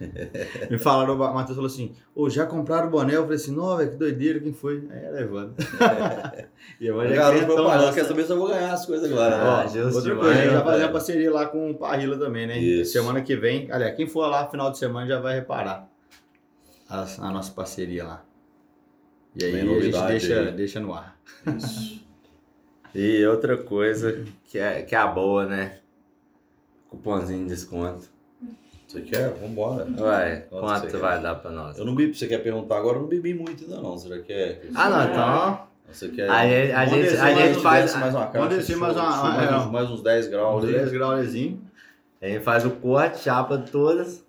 Me falaram, o Matheus falou assim, ô, já compraram o boné? Eu falei assim, não, velho, que doideira, quem foi? Aí é levando. e eu O já clientão propaganda quer né? saber se eu vou ganhar as coisas agora. né? Ah, Ó, outra demais, coisa, a gente né, vai fazer uma parceria lá com o Parrila também, né? Isso. Semana que vem, aliás, quem for lá final de semana já vai reparar a, a nossa parceria lá. E aí a gente deixa, aí. deixa no ar. Isso. E outra coisa que é, que é a boa, né? Cupomzinho de desconto. Você quer? Vambora. Ué, Quanto quanto você vai quer? dar pra nós? Eu não bebi, você quer perguntar agora? Eu não bebi muito ainda não. Você já quer? Ah, não, então. Você quer? A gente, a gente, a mais gente um faz. mais uma caixa. Descer mais show, uma- mais, é, uns, mais uns 10 graus. aí. 10 grauzinho. A gente faz o corte, chapa todas.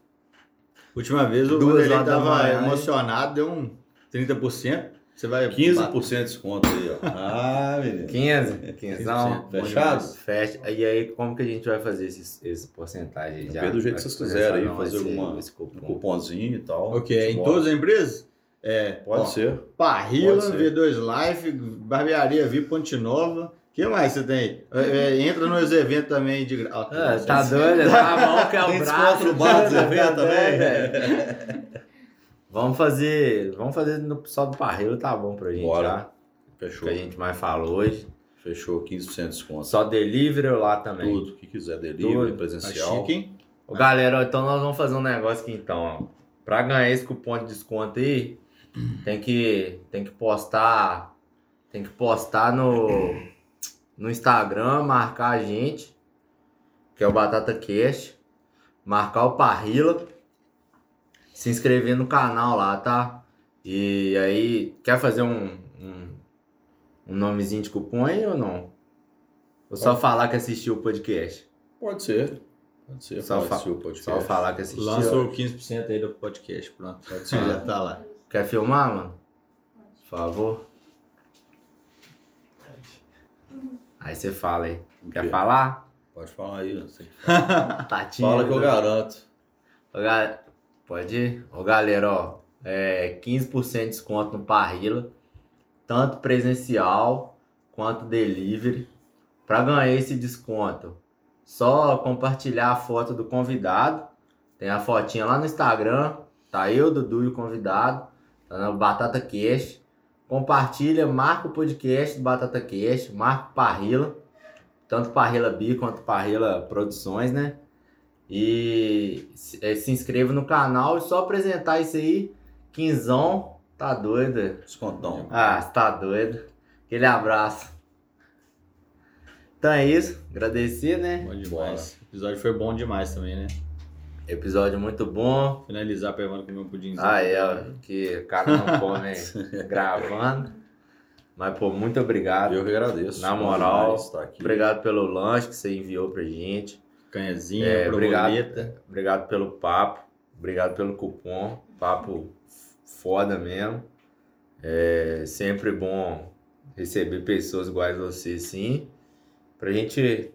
Última vez o Duas Vanderlei tava manhã, emocionado, deu um 30%. Você vai 15% de desconto aí, ó. Ah, menino. 15? 15 não. 15%, Fechado? Fecha. E aí, como que a gente vai fazer esse, esse porcentagem? aí? Depende do jeito que vocês quiserem aí, fazer esse- alguma- esse Um cupom. cupomzinho e tal. Ok, em todas as empresas? É, Pode ó, ser. Parrila, Pode ser. V2 Life, Barbearia VIP Ponte Nova. O que mais você tem? É, é, entra nos eventos também de graça. Ah, tá doido? Tá bom que é o Tem braço. no bar dos Tá eventos também? velho. Vamos fazer. Vamos fazer no, só do parreiro, tá bom pra gente Bora. já. Fechou. Que a gente mais falou hoje. Fechou 15% de desconto. Só delivery lá também. Tudo que quiser, delivery, Tudo. Tá presencial. chique, hein? Ô, galera, então nós vamos fazer um negócio aqui então, ó. Pra ganhar esse cupom de desconto aí, tem que, tem que postar. Tem que postar no, no Instagram, marcar a gente, que é o Batata Cast, marcar o Parrila, se inscrever no canal lá, tá? E aí, quer fazer um, um, um nomezinho de cupom aí ou não? Ou só falar que assistiu o podcast? Pode ser. Pode ser. Só Pode o podcast. Só falar que assistiu. Lançou 15% aí do podcast, pronto. Pode já tá lá. Quer filmar, mano? Por favor. Aí você fala aí. Quer falar? Pode falar aí. não sei. Tá tímido. Fala que eu garanto. Ô, ga- Pode ir? Ô, galera, ó. É 15% de desconto no Parrila. Tanto presencial quanto delivery. Pra ganhar esse desconto, só compartilhar a foto do convidado. Tem a fotinha lá no Instagram. Tá eu, Dudu e o convidado. Tá no Batata Cash. Compartilha, marca o podcast do Batata Cash. Marca o Parrila. Tanto Parrila Bi quanto Parrila Produções, né? E se, eh, se inscreva no canal e só apresentar isso aí. Quinzão, tá doido? Descontão. Ah, tá doido. Aquele abraço. Então é isso. Agradecer, né? Bom demais. O episódio foi bom demais também, né? Episódio muito bom. Finalizar pra Evandro comer um pudimzinho. Ah, é, que o cara não come gravando. Mas, pô, muito obrigado. Eu que agradeço. Na moral. Obrigado pelo lanche que você enviou pra gente. Canhazinha, É, obrigado. Obrigado pelo papo. Obrigado pelo cupom. Papo foda mesmo. É sempre bom receber pessoas iguais a você, sim. Pra gente.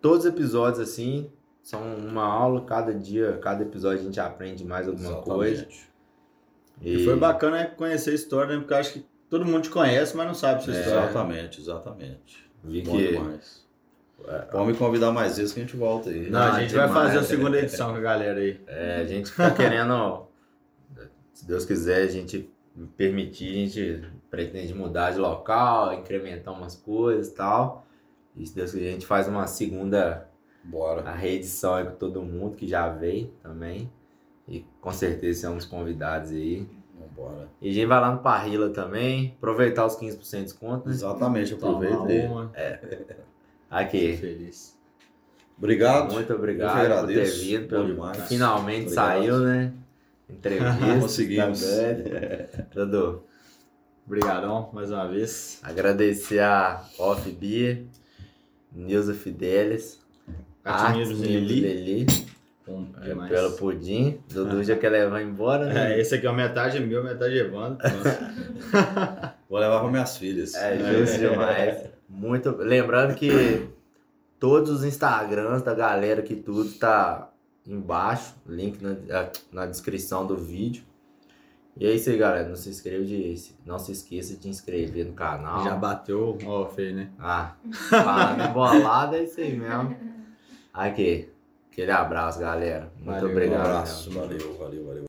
Todos os episódios, assim, são uma aula. Cada dia, cada episódio a gente aprende mais alguma coisa. Exatamente. E foi bacana conhecer a história, né? Porque eu acho que todo mundo te conhece, mas não sabe sua É. história. Exatamente, exatamente. Vi Bom que. demais. Pode me convidar mais vezes que a gente volta aí. Não, Não, a gente demais. vai fazer a segunda edição com a galera aí. É, a gente tá querendo, se Deus quiser, a gente permitir, a gente pretende mudar de local, incrementar umas coisas e tal. E se Deus quiser, a gente faz uma segunda Bora. a reedição aí com todo mundo que já veio também. E com certeza é um dos convidados aí. Vambora. E a gente vai lá no Parrila também, aproveitar os 15% de desconto, né? Exatamente, aí. uma. Aqui. Feliz. Obrigado. Muito Eu obrigado que por ter agradeço. vindo. Pelo... demais. Finalmente Obrigado. saiu, né? Entrevista. Conseguimos. Tá. Dudu. Obrigadão mais uma vez. Agradecer a Off Beer, Nilza Fidelis, Catinhos Artes Lili. Lili, Bom é, pelo pudim. Dudu já quer levar embora, né? É, esse aqui é metade meu, metade Evandro. Vou levar para minhas filhas. É justo demais. Muito. Lembrando que todos os Instagrams da galera que tudo tá embaixo, link na, ah, na descrição do vídeo. E é isso aí, galera. Não se inscreva de. Não se esqueça de inscrever no canal. Já bateu o aí, né? Ah, falando embolado é isso aí mesmo. Aqui. Aquele abraço, galera. Muito Valeu, um Um obrigado. abraço, valeu, valeu, valeu.